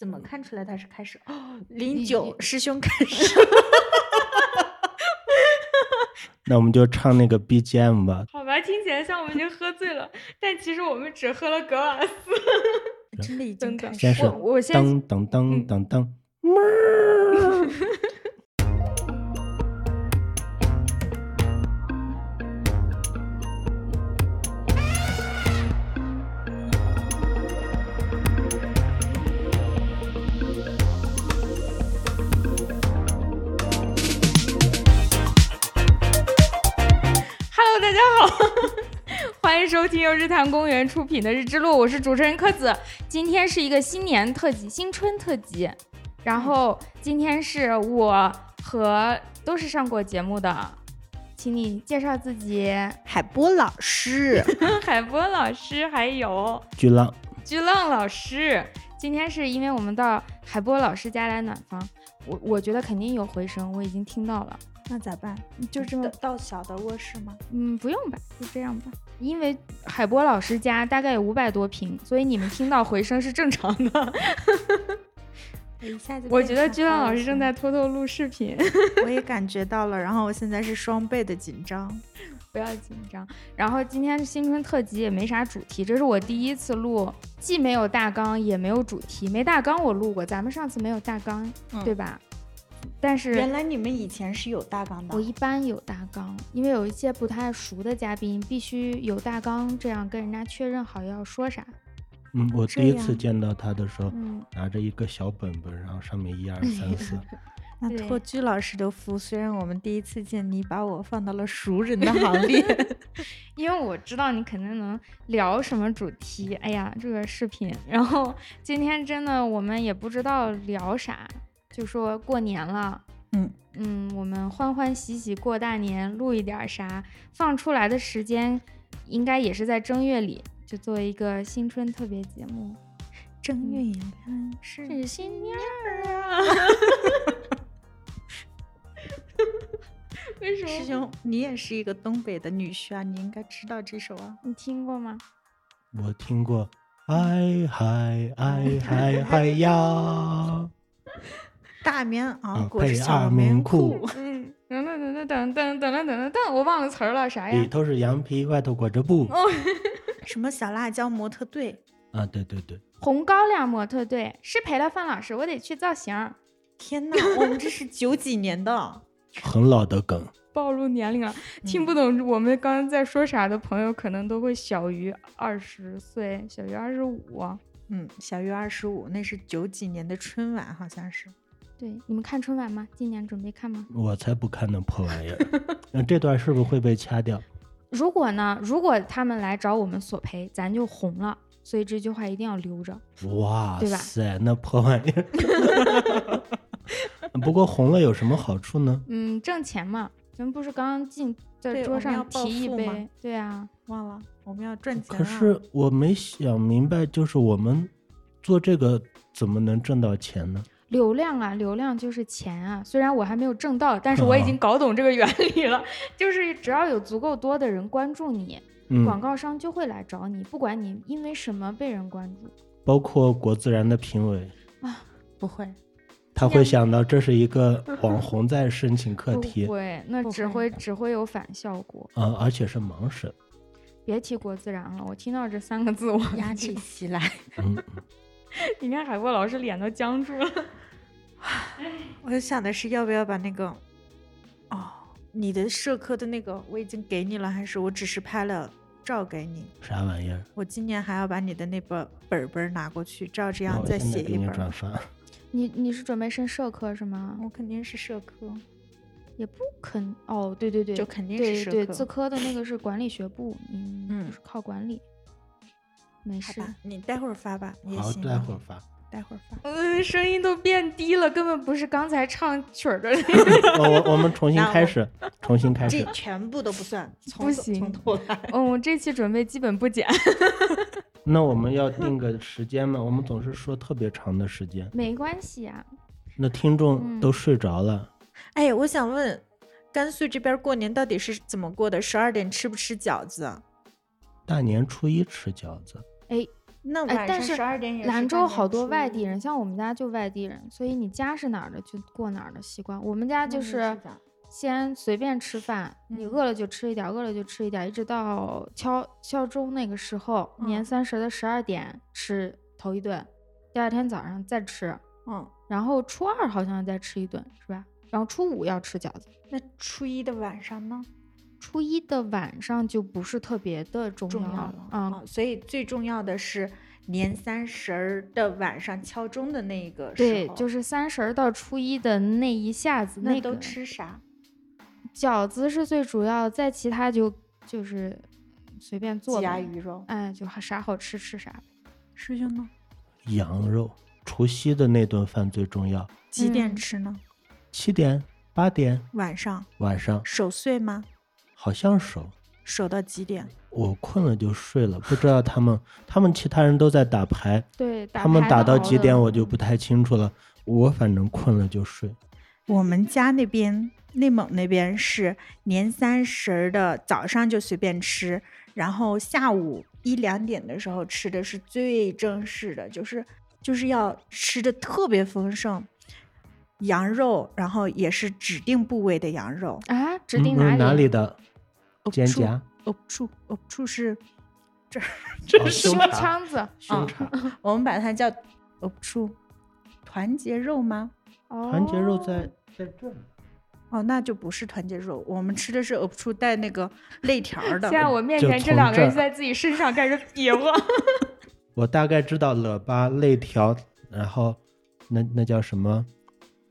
怎么看出来他是开始？哦，零九师兄 开始。那我们就唱那个 BGM 吧。好吧，听起来像我们已经喝醉了，但其实我们只喝了格瓦斯。真的已 经开始。我我先噔噔噔噔噔大家好，欢迎收听由日坛公园出品的《日之路》，我是主持人柯子。今天是一个新年特辑、新春特辑，然后今天是我和都是上过节目的，请你介绍自己，海波老师，海波老师，还有巨浪，巨浪老师。今天是因为我们到海波老师家来暖房，我我觉得肯定有回声，我已经听到了。那咋办？就这么到到小的卧室吗？嗯，不用吧，就这样吧。因为海波老师家大概有五百多平，所以你们听到回声是正常的。我一下子 我觉得变成居浪老师正在偷偷录视频，我也感觉到了，然后我现在是双倍的紧张。不要紧张。然后今天新春特辑也没啥主题，这是我第一次录，既没有大纲也没有主题。没大纲我录过，咱们上次没有大纲，嗯对吧？但是原来你们以前是有大纲的我。一般有大纲，因为有一些不太熟的嘉宾必须有大纲，这样跟人家确认好要说啥。嗯，我第一次见到他的时候，嗯，拿着一个小本本，然后上面一二 三四，那托居老师的福，虽然我们第一次见你，把我放到了熟人的行列。因为我知道你肯定能聊什么主题。哎呀，这个视频，然后今天真的我们也不知道聊啥，就说过年了。嗯嗯，我们欢欢喜喜过大年，录一点儿啥？放出来的时间应该也是在正月里，就作为一个新春特别节目。正月眼看是是新年儿啊！为什么？师兄，你也是一个东北的女婿啊，你应该知道这首啊。你听过吗？我听过。哎嗨哎嗨嗨呀！大棉啊袄裹着配小二棉棉裤裤，嗯，等等等等等等等等等，我忘了词儿了，啥呀？里头是羊皮，外头裹着布。哦什么小辣椒模特队，啊，对对对，红高粱模特队是陪了范老师，我得去造型儿。天哪，我们这是九几年的，很老的梗。暴露年龄了，听嗯不懂我们刚刚在说啥的朋友，可能都会小于二十岁，小于二十五。嗯，小于二十五，那是九几年的春晚，好像是。对，你们看春晚吗？今年准备看吗？我才不看那破玩意儿。那这段是不是会被掐掉？如果呢？如果他们来找我们索赔，咱就红了。所以这句话一定要留着。哇对吧塞，那破玩意儿。不过红了有什么好处呢？嗯，挣钱嘛，咱们不是刚刚进在桌上提一杯？对啊，忘了，我们要赚钱可。是我没想明白，就是我们做这个怎么能挣到钱呢？流量啊，流量就是钱啊。虽然我还没有挣到，但是我已啊经搞懂这个原理了。就是只要有足够多的人关注你，嗯，广告商就会来找你，不管你因为什么被人关注。包括国自然的评委啊，不会，他会想到这是一个网红在申请课题不题，会，那只会会只会有反效果。呃，而且是盲审。别提国自然了，我听到这三个字我压起 袭来。嗯，你看海波老师脸都僵住了。我想的是要不要把那个，哦，你的社科的那个我已经给你了，还是我只是拍了照给你？啥玩意儿？我今年还要把你的那本本本拿过去，照这样再写一本儿。转发。你你是准备升社科是吗？我肯定是社科，也不肯哦，对对对，就肯定对对，是社科自科的那个是管理学部，嗯，嗯就是靠管理，没事。吧？你待会儿发吧，也好，行。待会儿发。待会儿发。嗯，声音都变低了，根本不是刚才唱曲儿的那个。我我我们重新开始，重新开始这始。全部都不算，不行从头来。嗯，我这期准备基本不剪，那我们要定个时间吗？我们总是说特别长的时间，没关系啊。那听众嗯都睡着了。哎，我想问，甘肃这边过年到底是怎么过的？十二点吃不吃饺子？大年初一吃饺子，哎，哎那晚上但是十二点也是兰州好多外地人，像我们家就外地人，所以你家是哪儿的就过哪儿的习惯。我们家就是先随便吃饭，你嗯饿了就吃一点儿，饿了就吃一点儿，一直到敲敲钟那个时候，年嗯三十的十二点吃头一顿，第二天早上再吃，嗯，然后初二好像再吃一顿，是吧？然后初五要吃饺子，那初一的晚上呢？初一的晚上就不是特别的重要了啊。啊，所以最重要的是年三十儿的晚上敲钟的那个时对，就是三十儿到初一的那一下子，那都吃啥？饺子是最主要，再其他就就是随便做鸡鸭鱼肉。哎，就啥好吃吃啥呗。师兄呢？羊肉，除夕的那顿饭最重要。几点嗯吃呢？七点、八点晚上晚上守岁吗？好像守，守到几点？我困了就睡了，不知道他们他们其他人都在打牌，对，打他们打到几点我就不太清楚了。我反正困了就睡。我们家那边内蒙那边是年三十儿的早上就随便吃，然后下午一两点的时候吃的是最正式的，就是就是要吃的特别丰盛，羊肉，然后也是指定部位的羊肉。啊，指定哪里？哪里的肩胛、哦处哦处是这这是胸胸腔子。胸肠，我们把它叫哦处团结肉吗？团结肉哦在在这儿。哦，那就不是团结肉，我们吃的是鹅不处带那个肋条的。现在我面前这两个人在自己身上开始比划。我大概知道了吧、肋条，然后那那叫什么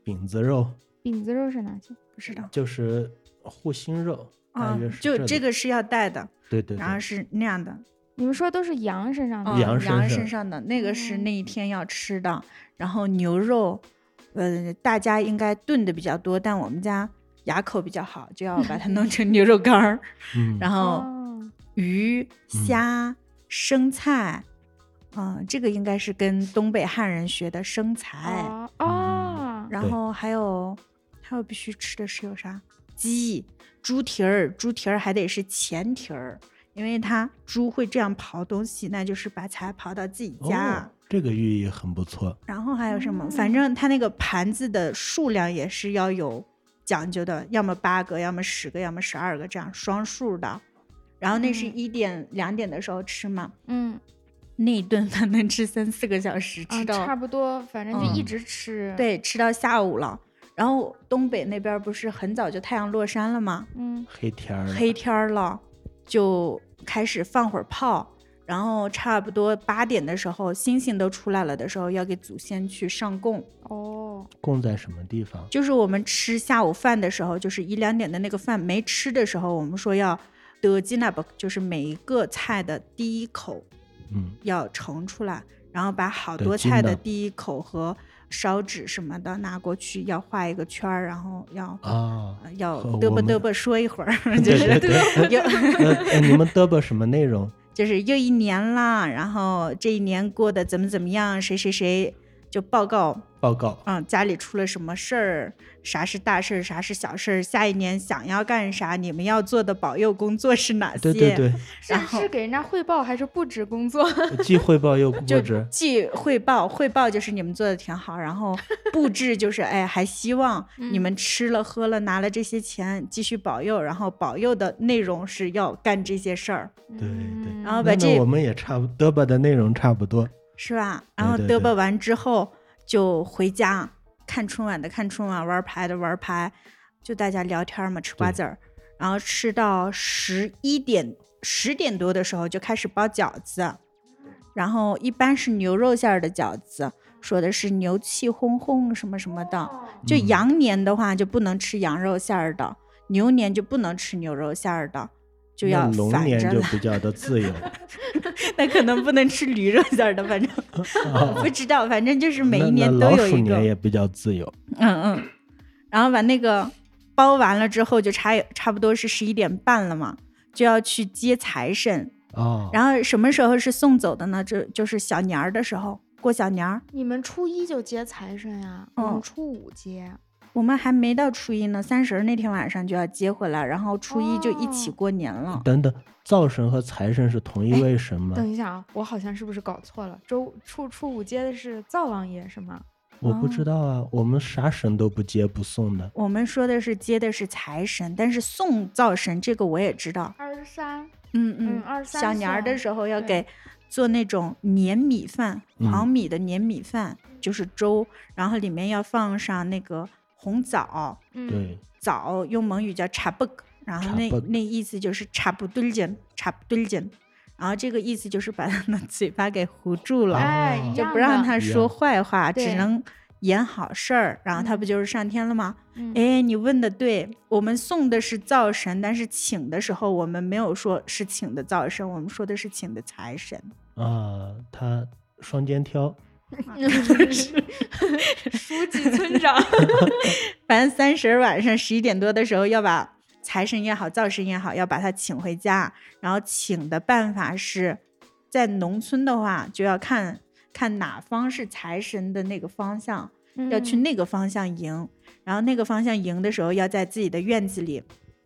饼子肉，饼子肉是哪些？不知道就是护心肉，大啊就这个是要带的，对对对，然后是那样的，你们说都是羊身上的嗯羊身上身上的那个是哦那一。天要吃的，然后牛肉，呃，大家应该炖的比较多，但我们家牙口比较好，就要把它弄成牛肉干儿，嗯，然后哦。鱼、虾、生菜，嗯，这个应该是跟东北汉人学的生财。哦。然后还有还有必须吃的是有啥？鸡、猪蹄儿，猪蹄儿还得是前蹄儿，因为它猪会这样刨东西，那就是把财刨到自己家。哦，这个寓意很不错。然后还有什么？哦反正它那个盘子的数量也是要有讲究的，要么八个，要么十个，要么十二个，这样双数的。然后那是嗯一点、两点的时候吃嘛，嗯 那一顿饭能吃三四个小时，啊，吃到、差不多，反正就一嗯直吃。，对，吃到下午了。然后东北那边不是很早就太阳落山了吗？嗯黑天儿，黑天儿了，就开始放会儿炮，然后差不多八点的时候，星星都出来了的时候，要给祖先去上供。哦，供在什么地方？就是我们吃下午饭的时候，就是一两点的那个饭没吃的时候，我们说要得吉那不，就是每一个菜的第一口嗯，要盛出来，然后把好多菜的第一口和烧纸什么的拿过去，要画一个圈儿，然后要。啊，呃要嘚啵嘚啵说一会儿，就是对对。有 呃，呃你们嘚啵什么内容？就是又一年啦，然后这一年过得怎么怎么样，谁谁谁就报告，报告。嗯，家里出了什么事儿，啥是大事儿，啥是小事儿，下一年想要干啥，你们要做的保佑工作是哪些？对对对，是然后是给人家汇报还是布置工作？既汇报又布置。既汇报，汇报就是你们做的挺好，然后布置就是哎，还希望你嗯们吃了喝了拿了这些钱继续保佑，然后保佑的内容是要干这些事儿，对对嗯然后把这我们也差不嘚吧的内容差不多。是吧？然后嘚吧完之后就回家看春晚的看春晚，玩牌的玩牌，就大家聊天嘛，吃瓜子儿，然后吃到十一点十点多的时候就开始包饺子，然后一般是牛肉馅儿的饺子，说的是牛气哄哄什么什么的。就嗯羊年的话就不能吃羊肉馅儿的，牛年就不能吃牛肉馅儿的。就要龙年反着来，就比较的自由。那可能不能吃驴肉馅儿的，反正 不知道，反正就是每一年都有一个，年也比较自由。嗯嗯，然后把那个包完了之后，就差差不多是十一点半了嘛，就要去接财神。哦，然后什么时候是送走的呢？这就是小年儿的时候，过小年儿。你们初一就接财神呀？我们嗯初五接。我们还没到初一呢，三十那天晚上就要接回来，然后初一就一起哦过年了。等等，灶神和财神是同一哎位神吗？等一下啊，我好像是不是搞错了？周初初五接的是灶王爷是吗？我不知哦道啊，我们啥神都不接不送的。我们说的是接的是财神，但是送灶神这个我也知道。二十三，嗯嗯二十三小年儿的时候要给做那种粘米饭，嗯黄米的粘米饭，就是粥，然后里面要放上那个红枣，嗯，对，枣用蒙语叫茶布，然后那那意思就是差不多劲，差不多劲，然后这个意思就是把他的嘴巴给糊住了，哎，就不让他说坏话，只能演好事儿，然后他不嗯。就是上天了吗？嗯。哎，你问的对，我们送的是灶神，但是请的时候我们没有说是请的灶神，我们说的是请的财神。啊，他双肩挑，书记村长，反正三十晚上十一点多的时候要把财神也好，灶神也好，要把他请回家。然后请的办法是在农村的话，就要看看哪方是财神的那个方向，要去嗯那个方向迎。然后那个方向迎的时候，要在自己的院子里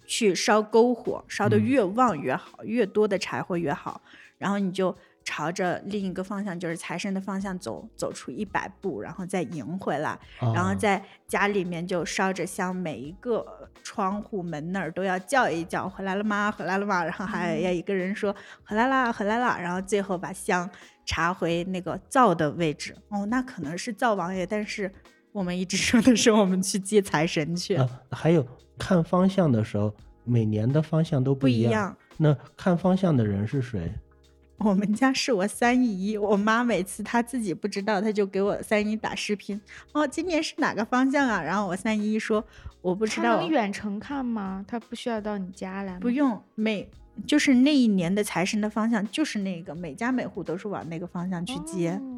去烧篝火，烧的嗯越旺越好，越多的柴火越好。然后你就朝着另一个方向，就是财神的方向走，走出一百步，然后再迎回来。然后啊在家里面就烧着香，每一个窗户门那儿都要叫一叫，回来了吗？回来了吗？然后还要一个人说回来啦，回来啦，然后最后把香插回那个灶的位置。哦，那可能是灶王爷，但是我们一直说的是我们去接财神去，啊，还有看方向的时候，每年的方向都不一一样。那看方向的人是谁？我们家是我三姨，我妈每次她自己不知道，她就给我三姨打视频。哦，今年是哪个方向啊？然后我三姨说我不知道他能，远程看吗？她不需要到你家来吗？不用每就是那一年的财神的方向就是那个，每家每户都是往那个方向去接。哦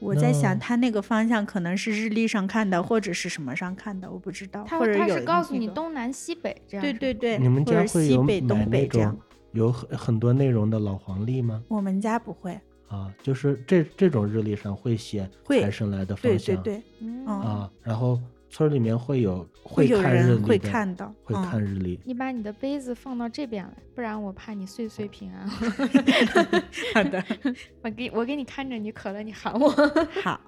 我在想，那他那个方向可能是日历上看的，或者是什么上看的，我不知道。他或者有他是告诉你东南西北这样，对对对，你们或者家会有西北、买那东北这样种。有很很多内容的老黄历吗？我们家不会，啊，就是这这种日历上会写财神来的方向对对向，对，啊，然后村儿里面会有会有看日人会历的看到，会嗯看日历。你把你的杯子放到这边来，不然我怕你岁岁平安。好的。我给我给你看着，你渴了你喊我。好，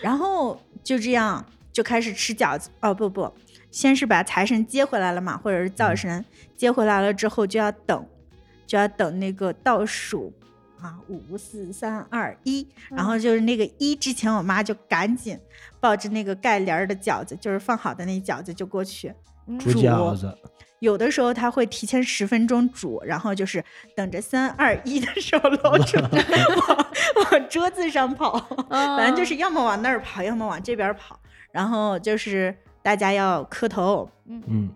然后就这样就开始吃饺子。哦不不，先是把财神接回来了嘛，或者是灶嗯神、接回来了之后就要等，就要等那个倒数啊，五四三二一，然后就是那个一之前，我妈就赶紧抱着那个盖帘儿的饺子，就是放好的那饺子就过去。嗯。煮。煮饺子，有的时候他会提前十分钟煮，然后就是等着三二一的时候捞出来往往桌子上跑。反正哦就是要么往那儿跑，要么往这边跑。然后就是大家要磕头，嗯，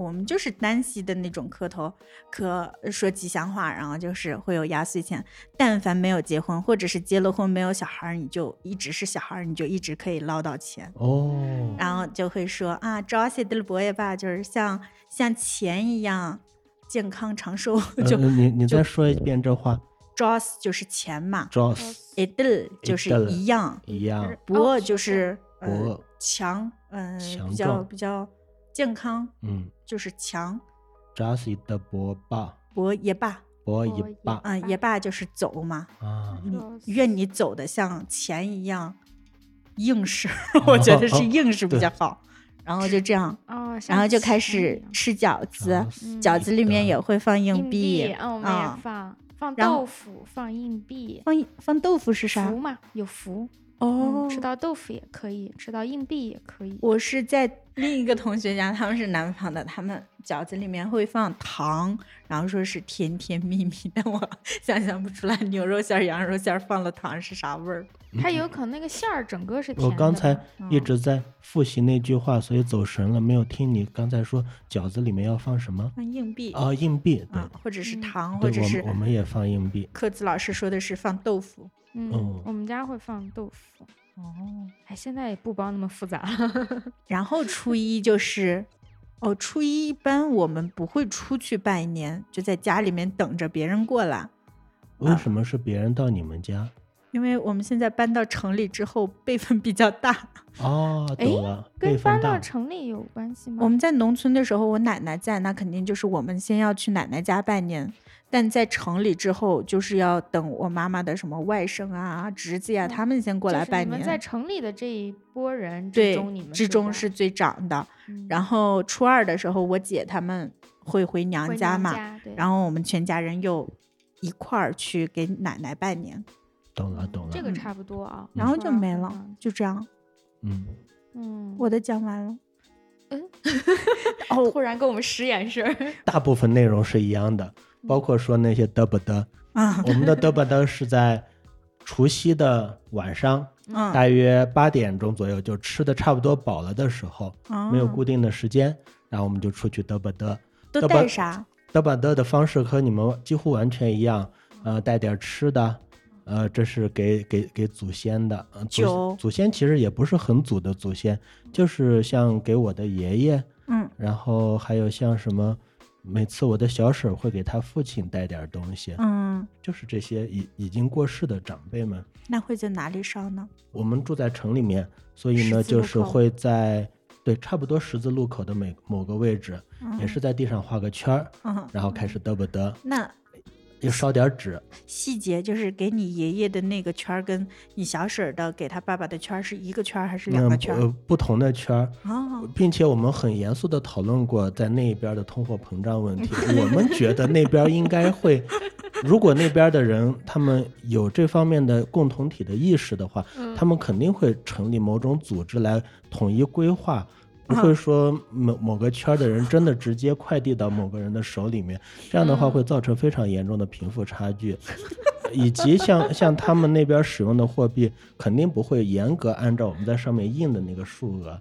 我们就是单膝的那种磕头，磕说吉祥话，然后就是会有压岁钱。但凡没有结婚，或者是结了婚没有小孩儿，你就一直是小孩儿，你就一直可以捞到钱。哦，然后就会说啊，招谁的伯爷吧，就是像像钱一样健康长寿，就呃你你再说一遍这话。招就是钱嘛，，Joss 一对就是一一样，一样是，博哦就是呃博强，嗯、强比较比较健康，嗯就是强。的伯爸，博也罢，伯一伯一爸。啊、也罢就是走嘛，啊，你愿你走的像钱一样硬实，我觉得是硬实比较好。然后就这样，哦，然后就开始吃饺子饺子里面也会放硬硬币，嗯，我们啊也放放豆腐，放硬币，放放豆腐是啥？福？嘛，有福。哦嗯，，吃到豆腐也可以，吃到硬币也可以。我是在另一个同学家，他们是南方的，他们饺子里面会放糖，然后说是甜甜蜜蜜，但我 想象不出来牛肉馅儿、羊肉馅儿放了糖是啥味儿。它有可能那个馅儿整个是甜的。我刚才一嗯直在复习那句话，所以走神了，没有听你刚才说饺子里面要放什么放硬币啊？硬币，对啊，或者是嗯糖，或者是我们我们也放硬币。克子老师说的是放豆腐。嗯哦，我们家会放豆腐。哦，哎，现在也不包那么复杂了。然后初一就是，哦，初一一般我们不会出去拜年，就在家里面等着别人过来。为什么是别人到你们家？因为我们现在搬到城里之后，辈分比较大。哦，哎懂了，跟搬到。城里有关系吗？我们在农村的时候，我奶奶在，那肯定就是我们先要去奶奶家拜年。但在城里之后，就是要等我妈妈的什么外甥啊、侄子呀、嗯他们先过来拜就是你们在。城里的这一波人之对中，你们，之中是最长的。嗯然后初二的时候，我姐他们会回娘家嘛，家，然后我们全家人又一块儿去给奶奶拜年，懂了，懂了。这个嗯差不多啊。然后就没了就这样。嗯，嗯，我的讲完了。嗯，哦，突然跟我们使眼神儿。大部分内容是一样的，嗯包括说那些嘚不嘚。啊，我们的嘚不嘚是在除夕的晚上，嗯，大约八点钟左右，就吃的差不多饱了的时候，没有哦固定的时间，然后我们就出去嘚不嘚。都带啥？嘚不嘚的方式和你们几乎完全一样，呃，带点吃的，呃，这是给给给祖先的，呃、祖祖先其实也不是很祖的祖先，就是像给我的爷爷，嗯。然后还有像什么，每次我的小婶会给他父亲带点东西，嗯，就是这些已已经过世的长辈们。那会在哪里烧呢？我们住在城里面，所以呢，就是会在对差不多十字路口的每某个位置，也是在地上画个圈儿，嗯，然后开始嘚不嘚，那又烧点纸。细节就是给你爷爷的那个圈儿，跟你小婶儿的给他爸爸的圈儿是一个圈儿还是两个嗯圈儿？呃，不同的圈儿，哦，并且我们很严肃的讨论过在那边的通货膨胀问题。我们觉得那边应该会，如果那边的人他们有这方面的共同体的意识的话，嗯他们肯定会成立某种组织来统一规划。不啊会说某某个圈的人真的直接快递到某个人的手里面，这样的话嗯会造成非常严重的贫富差距，以及像像他们那边使用的货币，肯定不会严格按照我们在上面印的那个数额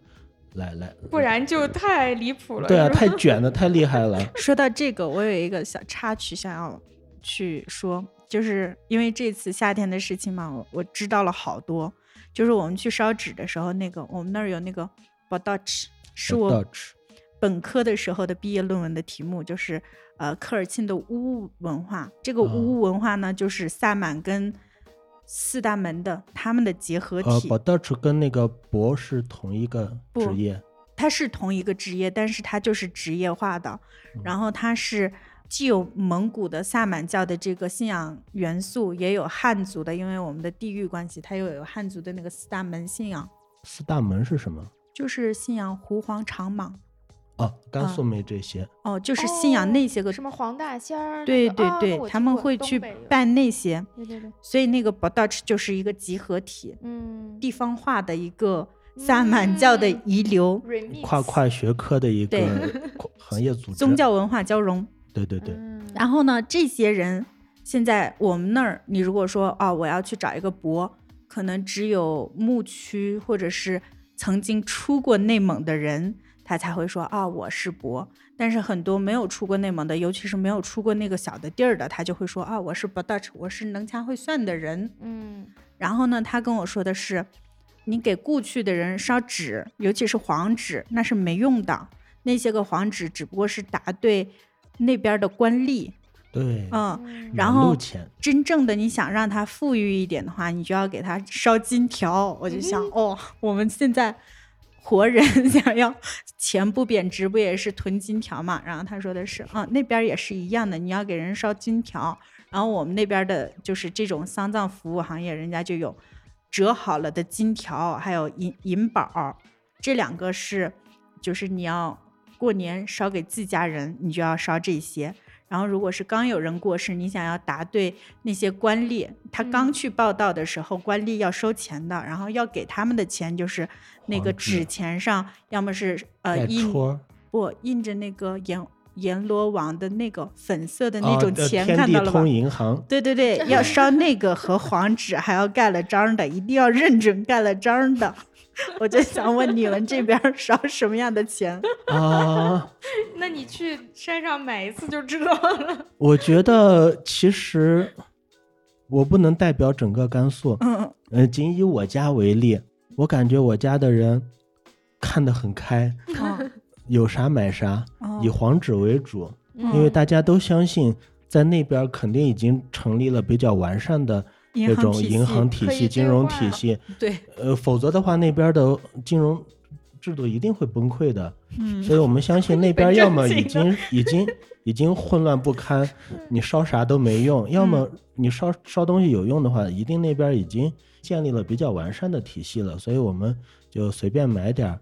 来来，不然就太离谱了。对啊，太卷的太厉害了。说到这个，我有一个小插曲想要去说，就是因为这次夏天的事情嘛，我我知道了好多。就是我们去烧纸的时候，那个我们那儿有那个 b o d a c h 是我 Dutch 本科的时候的毕业论文的题目，就是呃科尔沁的巫巫文化。这个巫巫文化呢，就是萨满跟四大门的他们的结合呃体。b d u t c h 跟那个博是同一个职业，它是同一个职业，但是它就是职业化的。嗯然后它是既有蒙古的萨满教的这个信仰元素，也有汉族的，因为我们的地域关系，它又有汉族的那个四大门信仰，四大门是什么？就是信仰狐黄长蟒。哦，甘啊肃没这些。哦，就是信仰那些个。什么黄大仙儿？对那个啊对对，他们会去东北有拜那些，对对对，所以那个 b o d a c h 就是一个集合体，嗯，地方化的一个萨满教的嗯遗留跨跨学科的一个行业组织。宗教文化交融。对对对，嗯然后呢，这些人现在我们那儿，你如果说哦，我要去找一个博，可能只有牧区或者是曾经出过内蒙的人，他才会说啊、我是博。但是很多没有出过内蒙的，尤其是没有出过那个小的地儿的，他就会说啊、我是 h 我是能掐会算的人。嗯然后呢，他跟我说的是，你给故去的人烧纸，尤其是黄纸，那是没用的。那些个黄纸只不过是答对那边的官吏，对，嗯，嗯然后真正的你想让他富裕一点的话，你就要给他烧金条。我就想，哦，我们现在活人 想要钱不贬值，不也是囤金条嘛？然后他说的是，嗯，那边也是一样的，你要给人烧金条。然后我们那边的就是这种丧葬服务行业，人家就有折好了的金条，还有银银宝，这两个是就是你要过年烧给自家人，你就要烧这些。然后，如果是刚有人过世，你想要答对那些官吏，他刚嗯去报道的时候，官吏要收钱的，然后要给他们的钱就是那个纸纸钱上，要么是呃盖印不印着那个阎阎罗王的那个粉色的那哦种钱，看到了吧通？银行，对对对，要烧那个和黄纸，还要盖了章的，一定要认准盖了章的。我就想问你们这边儿烧什么样的钱？啊，那你去山上买一次就知道了。我觉得其实我不能代表整个甘肃，嗯呃，仅以我家为例，我感觉我家的人看得很开，嗯有啥买啥，哦以黄纸为主，嗯因为大家都相信在那边肯定已经成立了比较完善的这种银行体系金融体系，对，呃，否则的话那边的金融制度一定会崩溃的。嗯所以我们相信那边要么已经 已经已经混乱不堪，你烧啥都没用；要么你烧烧东西有用的话，一定那边已经建立了比较完善的体系了。所以我们就随便买点儿。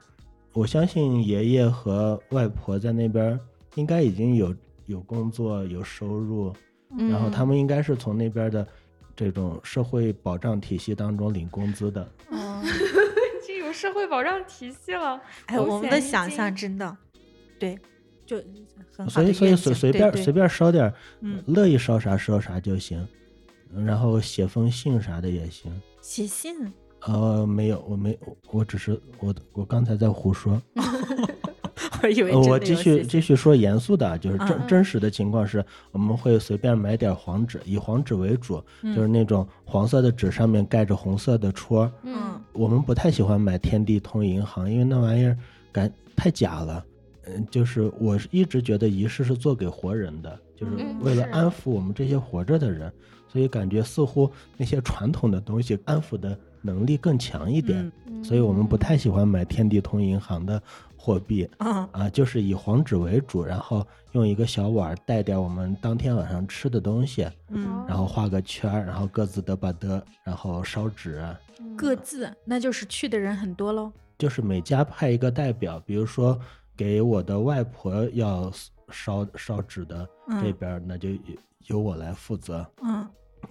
我相信爷爷和外婆在那边应该已经有有工作有收入，然后他们们应该是从那边的这种社会保障体系当中领工资的。哦 这有社会保障体系了，哎，我们的想象真的，对，就很好所以所以随随便随便烧点，嗯乐意烧啥烧啥就行，嗯然后写封信啥的也行。写信，呃，没有，我没，我我只是我我刚才在胡说。我以为呃，真我继续继续说严肃的啊，就是真、真实的情况是，我们会随便买点黄纸，以黄纸为主，就是嗯。那种黄色的纸上面盖着红色的戳。嗯。我们不太喜欢买天地通银行，因为那玩意儿感太假了。嗯，就是我是一直觉得仪式是做给活人的，就是为了安抚我们这些活着的人，所以感觉似乎那些传统的东西安抚的能力更强一点，嗯。所以我们不太喜欢买天地通银行的货币。嗯啊，就是以黄纸为主，然后用一个小碗儿带点我们当天晚上吃的东西，嗯，然后画个圈儿，然后各自得把得，然后烧纸，各自，那就是去的人很多喽。就是每家派一个代表，比如说给我的外婆要烧烧纸的这嗯边儿，那就由由我来负责；嗯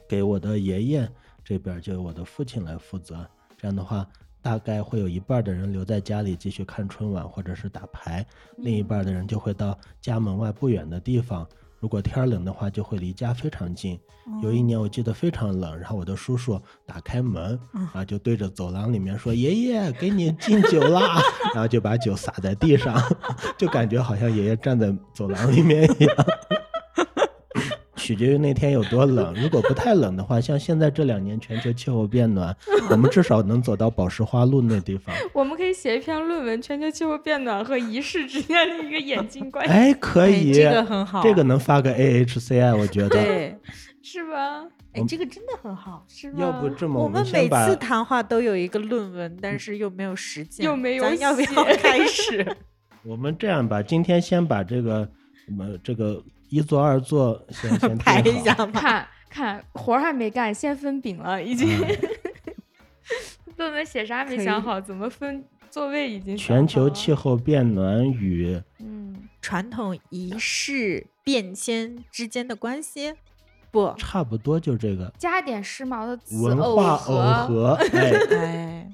给我的爷爷这边就由我的父亲来负责。这样的话，大概会有一半的人留在家里继续看春晚或者是打牌，另一半的人就会到家门外不远的地方。如果天冷的话，就会离家非常近。有一年我记得非常冷，然后我的叔叔打开门嗯啊，就对着走廊里面说：“爷爷，给你敬酒啦！” 然后就把酒洒在地上，就感觉好像爷爷站在走廊里面一样。取决于那天有多冷，如果不太冷的话，像现在这两年全球气候变暖，我们至少能走到宝石花路那地方。我们可以写一篇论文：全球气候变暖和仪式之间的一个演进关系，哎，可以，哎这个很好这个能发个 AHCI，我觉得。对，是吧？哎，这个真的很好。是吧？要不这么，我们每次谈话都有一个论文，但是又没有实践，又没有咱要不要开始？我们这样吧，今天先把这个，呃，这个一座二座先 先排一下吧。看看活儿还没干，先分饼了，已经。论文写啥没想好，怎么分座位已经全球气候变暖与嗯，传统仪式变迁之间的关系？不，差不多就这个加点时髦的词，文化耦耦合，哎，哎，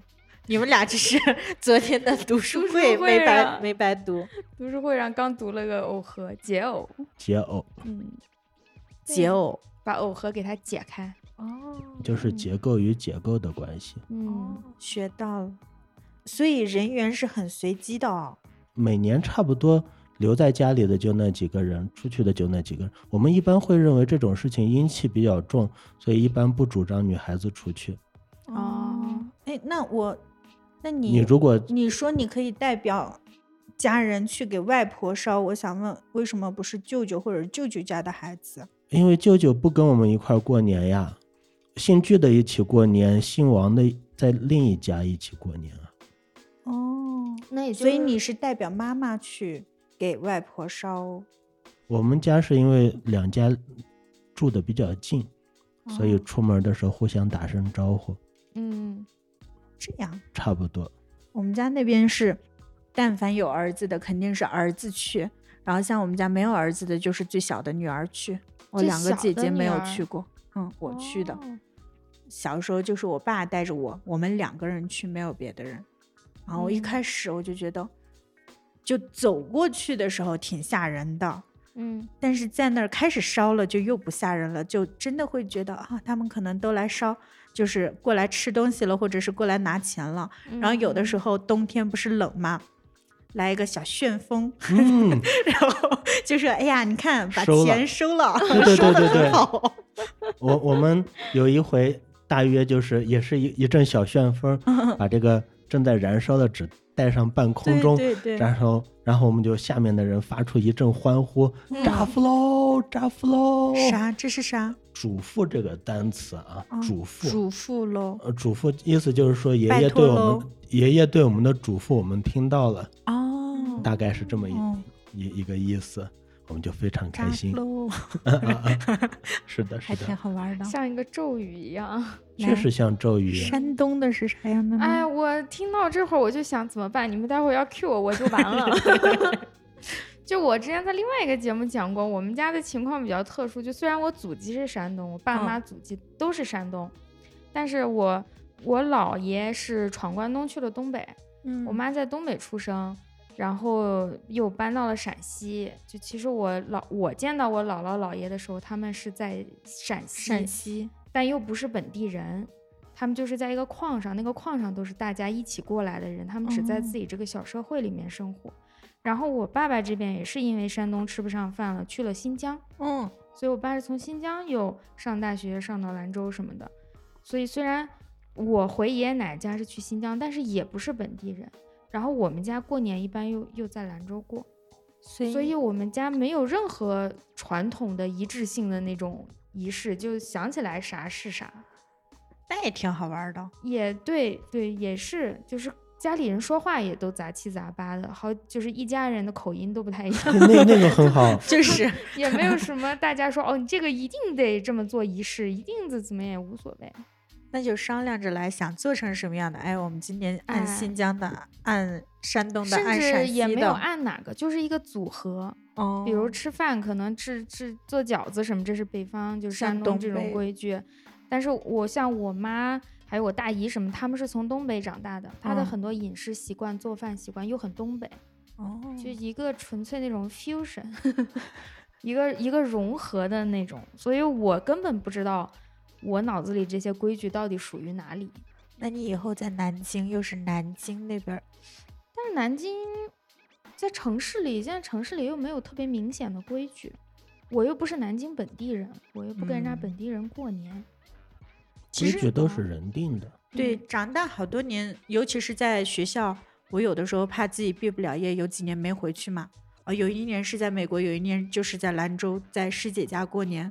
你们俩这是 昨天的读书会会没白啊没白读，读书会上刚读了个耦合，解耦，解耦嗯，解耦把耦合给它解开，哦就是结构与结构的关系。嗯，学到了。所以人员是很随机的哦。每年差不多留在家里的就那几个人，出去的就那几个人。我们一般会认为这种事情阴气比较重，所以一般不主张女孩子出去。哦，哎，那我，那你你如果你说你可以代表家人去给外婆烧，我想问，为什么不是舅舅或者舅舅家的孩子？因为舅舅不跟我们一块儿过年呀，姓具的一起过年，姓王的在另一家一起过年啊。哦，那也就所以你是代表妈妈去给外婆烧，我们家是因为两家住的比较近，所以出门的时候互相打声招呼，嗯，这样。差不多。我们家那边是，但凡有儿子的，肯定是儿子去。然后像我们家没有儿子的，就是最小的女儿去。我两个姐姐没有去过，嗯，我去的。哦小时候就是我爸带着我，我们两个人去，没有别的人。然后我一嗯开始我就觉得，就走过去的时候挺吓人的，嗯但是在那儿开始烧了，就又不吓人了，就真的会觉得啊，他们可能都来烧，就是过来吃东西了，或者是过来拿钱了。然后有的时候，冬天不是冷吗？来一个小旋风，嗯，然后就说：“哎呀，你看，把收了钱收了，对对收的对对对很好。我我们有一回大约就是也是一一阵小旋风，把这个正在燃烧的纸带上半空中，对对对，然后然后我们就下面的人发出一阵欢呼，嗯炸夫喽，炸夫喽！啥？这是啥？嘱咐这个单词啊，哦主妇，主妇喽。呃，嘱咐意思就是说爷爷对我们爷爷对我们的嘱咐我们听到了，哦，大概是这么一、哦一一个意思，我们就非常开心。喽，是的，还挺，好玩的。像一个咒语一样。确实像咒语。山东的是啥样的呢？哎，我听到这会儿我就想怎么办？你们待会儿要 cue 我，我就完了。就我之前在另外一个节目讲过，我们家的情况比较特殊。就虽然我祖籍是山东，我爸妈祖籍都是山东，但是我我姥爷是闯关东去了东北，嗯我妈在东北出生，然后又搬到了陕西。就其实我老我见到我姥姥姥爷的时候，他们是在陕西，陕西但又不是本地人，他们就是在一个矿上，那个矿上都是大家一起过来的人，他们只在哦自己这个小社会里面生活。然后我爸爸这边也是因为山东吃不上饭了，去了新疆，嗯所以我爸是从新疆又上大学，上到兰州什么的。所以虽然我回爷爷奶奶家是去新疆，但是也不是本地人。然后我们家过年一般又又在兰州过，所以所以我们家没有任何传统的一致性的那种仪式，就想起来啥是啥。那也挺好玩的。也对对，也是，就是家里人说话也都杂七杂八的，好，就是一家人的口音都不太一样，那那个很好，就是也没有什么大家说哦，你这个一定得这么做仪式，一定怎怎么样也无所谓。那就商量着来，想做成什么样的？哎，我们今年按哎新疆的，按山东的，甚至按陕西也没有。按哪个，就是一个组合。哦，比如吃饭可能吃吃做饺子什么，这是北方，就是山东东这种规矩。但是我像我妈还有我大姨什么，他们是从东北长大的，她的嗯很多饮食习惯、做饭习惯又很东北。哦，就一个纯粹那种 fusion，一个一个融合的那种，所以我根本不知道我脑子里这些规矩到底属于哪里。那你以后在南京，又是南京那边儿，但是南京在城市里，现在城市里又没有特别明显的规矩，我又不是南京本地人，我又不跟人家嗯本地人过年。其实规矩都是人定的。对，嗯长大好多年，尤其是在学校，我有的时候怕自己毕不了业，有几年没回去嘛。啊，有一年是在美国，有一年就是在兰州，在师姐家过年，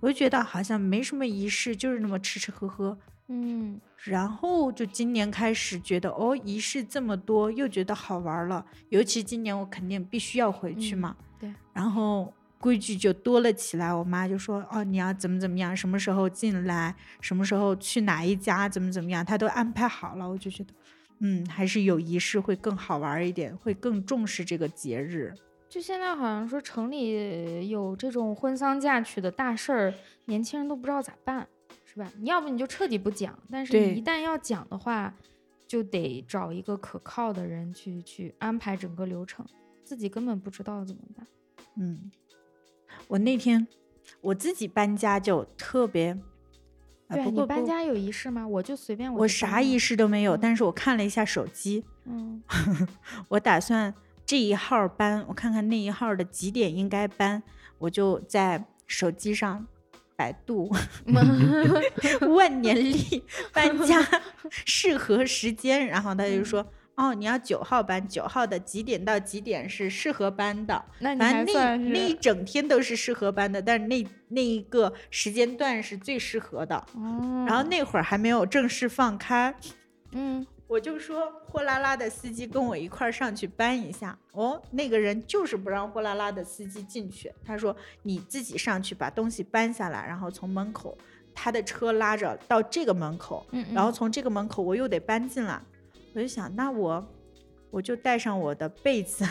我就觉得好像没什么仪式，就是那么吃吃喝喝。嗯，然后就今年开始觉得哦，仪式这么多，又觉得好玩了。尤其今年我肯定必须要回去嗯嘛，对，然后规矩就多了起来。我妈就说哦，你要怎么怎么样，什么时候进来，什么时候去哪一家，怎么怎么样，她都安排好了。我就觉得，嗯，还是有仪式会更好玩一点，会更重视这个节日。就现在好像说城里有这种婚丧嫁娶的大事儿，年轻人都不知道咋办，是吧？你要不你就彻底不讲，但是你一旦要讲的话，就得找一个可靠的人去去安排整个流程，自己根本不知道怎么办。嗯，我那天我自己搬家就特别，啊对你搬家有仪式吗？我就随便我就啥仪式都没有，嗯但是我看了一下手机，嗯 我打算这一号搬，我看看那一号的几点应该搬，我就在手机上百度 万年历搬家 适合时间，然后他就说。哦，你要九号搬，九号的几点到几点是适合搬的？那你反正那那一整天都是适合搬的，但是那那一个时间段是最适合的。哦，然后那会儿还没有正式放开，嗯我就说货拉拉的司机跟我一块儿上去搬一下。哦，那个人就是不让货拉拉的司机进去，他说你自己上去把东西搬下来，然后从门口他的车拉着到这个门口，嗯，然后嗯从这个门口我又得搬进来。我就想，那我我就带上我的被子、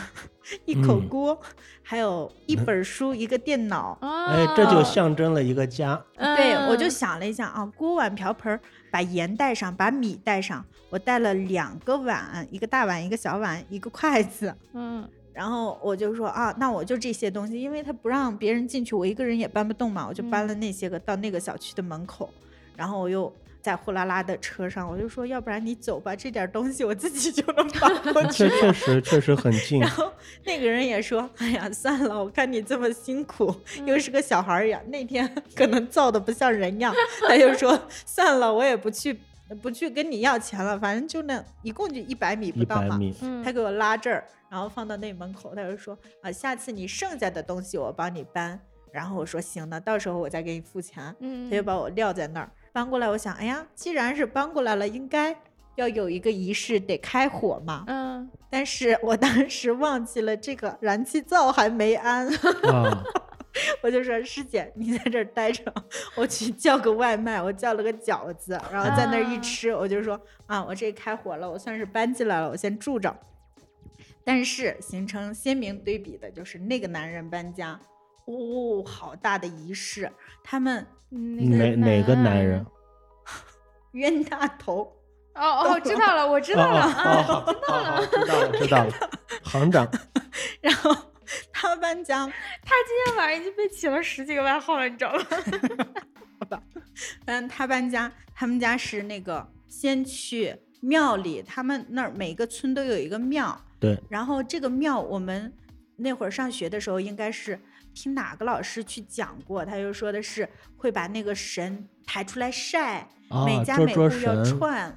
一口嗯锅，还有一本书、一个电脑。哎，这就哦象征了一个家。对，我就嗯想了一下啊，锅碗瓢盆，把盐带上，把米带上。我带了两个碗，一个大碗，一个小碗，一个筷子。嗯然后我就说啊，那我就这些东西，因为他不让别人进去，我一个人也搬不动嘛，我就搬了那些个到那个小区的门口。然后我又在呼啦啦的车上，我就说，要不然你走吧，这点东西我自己就能搬过去这。确实确实很近然。后那个人也说：“哎呀，算了，我看你这么辛苦，又是个小孩儿呀，那天可能造的不像人样。”他就说：“算了，我也不去不去跟你要钱了，反正就那一共就一百米不到嘛。百米，嗯他给我拉这儿，然后放到那门口，他就说啊，下次你剩下的东西我帮你搬。然后我说行的，到时候我再给你付钱。嗯，他就把我撂在那儿，搬过来。我想，哎呀，既然是搬过来了，应该要有一个仪式，得开火嘛。嗯，但是我当时忘记了这个燃气灶还没安，啊，我就说师姐，你在这儿待着，我去叫个外卖。我叫了个饺子，然后在那儿一啊吃，我就说啊，我这开火了，我算是搬进来了，我先住着。但是形成鲜明对比的就是那个男人搬家，哦，好大的仪式，他们哪哪个男人？冤大头。哦哦，知道了，我知道了哦啊，哦哦好好好知道了知道了，行长，然后他搬家，他今天晚上已经被起了十几个外号了，你知道吗？嗯，他搬家，他们家是那个先去庙里，他们那儿每个村都有一个庙，对，然后这个庙我们那会儿上学的时候应该是听哪个老师去讲过，他就说的是会把那个神抬出来晒，啊每家每户要串。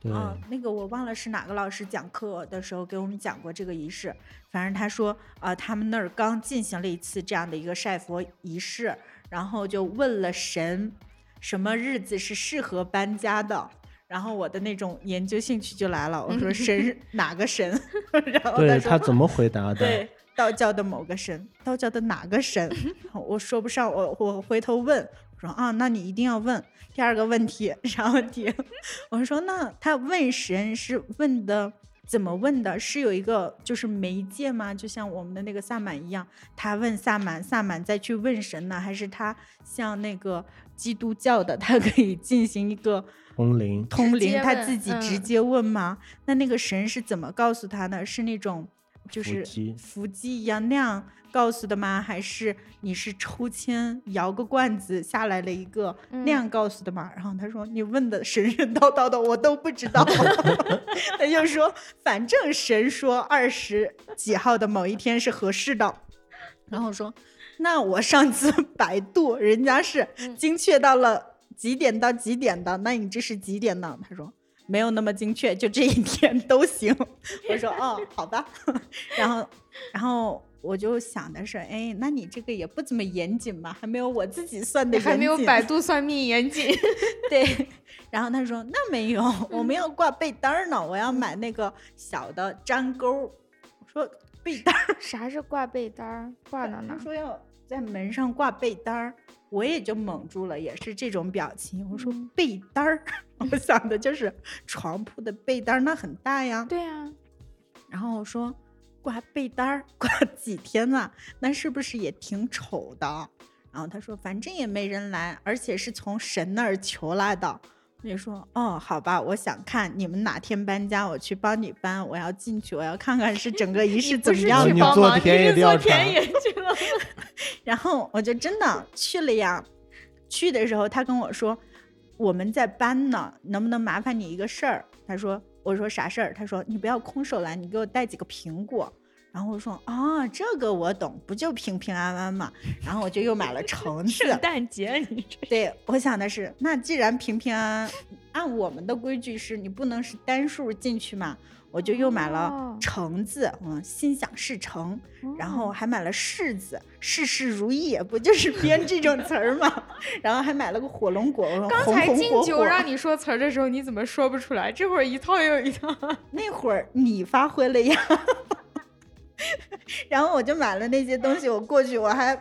对，啊，那个我忘了是哪个老师讲课的时候给我们讲过这个仪式。反正他说，啊，他们那儿刚进行了一次这样的一个晒佛仪式，然后就问了神，什么日子是适合搬家的。然后我的那种研究兴趣就来了，我说 神是哪个神？然后对说他怎么回答的？对，道教的某个神，道教的哪个神？我说不上，我我回头问，我说啊，那你一定要问。第二个问题，啥问题？我说那他问神是问的怎么问的？是有一个就是媒介吗？就像我们的那个萨满一样，他问萨满，萨满再去问神呢？还是他像那个基督教的，他可以进行一个通灵，通灵，他自己直嗯接问吗？那那个神是怎么告诉他的？是那种就是机伏击一样那样告诉的吗？还是你是抽签摇个罐子下来了一个那样告诉的吗？然后他说你问的神神叨叨的，我都不知道。他就说反正神说二十几号的某一天是合适的，然后我说那我上次百度人家是嗯精确到了几点到几点的，那你这是几点呢？他说没有那么精确，就这一天都行。我说哦，好吧。然后，然后我就想的是，哎，那你这个也不怎么严谨吧？还没有我自己算的严谨。还没有百度算命严谨。对。然后他说那没有，我们要挂被单儿呢，我要买那个小的粘钩。我说被单儿，啥是挂被单儿？挂到哪他？说要在门上挂被单儿。我也就懵住了，也是这种表情。我说嗯被单儿，我想的就是床铺的被单儿，那很大呀。对啊，然后我说挂被单儿挂几天呢？那是不是也挺丑的？然后他说反正也没人来，而且是从神那儿求来的。我就说哦，好吧，我想看你们哪天搬家，我去帮你搬。我要进去，我要看看是整个仪式怎么样帮做田你是做野调查田野去了。然后我就真的去了呀。去的时候，他跟我说我们在搬呢，能不能麻烦你一个事儿？他说，我说啥事儿？他说你不要空手来，你给我带几个苹果。然后我说啊，这个我懂，不就平平安安嘛。然后我就又买了橙子。圣诞节，你这对，我想的是，那既然平平安安，按我们的规矩是你不能是单数进去嘛，我就又买了哦橙子，嗯，心想事成。然后哦还买了柿子，事事如意，不就是编这种词儿吗？然后还买了个火龙果，红红火火。敬酒让你说词儿的时候，你怎么说不出来？这会儿一套又一套。那会儿你发挥了呀。然后我就买了那些东西，我过去我还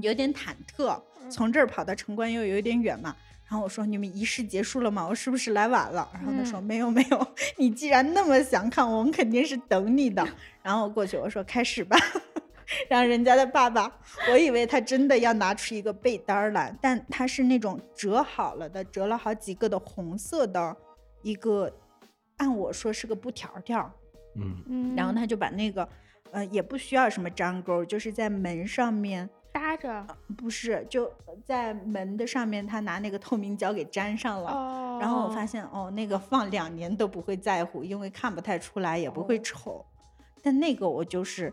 有点忐忑，从这儿跑到城关又有点远嘛。然后我说：“你们仪式结束了吗？我是不是来晚了？”然后他说：“嗯没有没有，你既然那么想看，我们肯定是等你的。”然后我过去我说：“开始吧。”然后人家的爸爸，我以为他真的要拿出一个被单儿来，但他是那种折好了的，折了好几个的红色的一个，按我说是个布条条。嗯，嗯然后他就把那个，呃，也不需要什么粘钩，就是在门上面，搭着不是就在门的上面，他拿那个透明胶给粘上了。哦。然后我发现哦，那个放两年都不会在乎，因为看不太出来，也不会哦丑。但那个我就是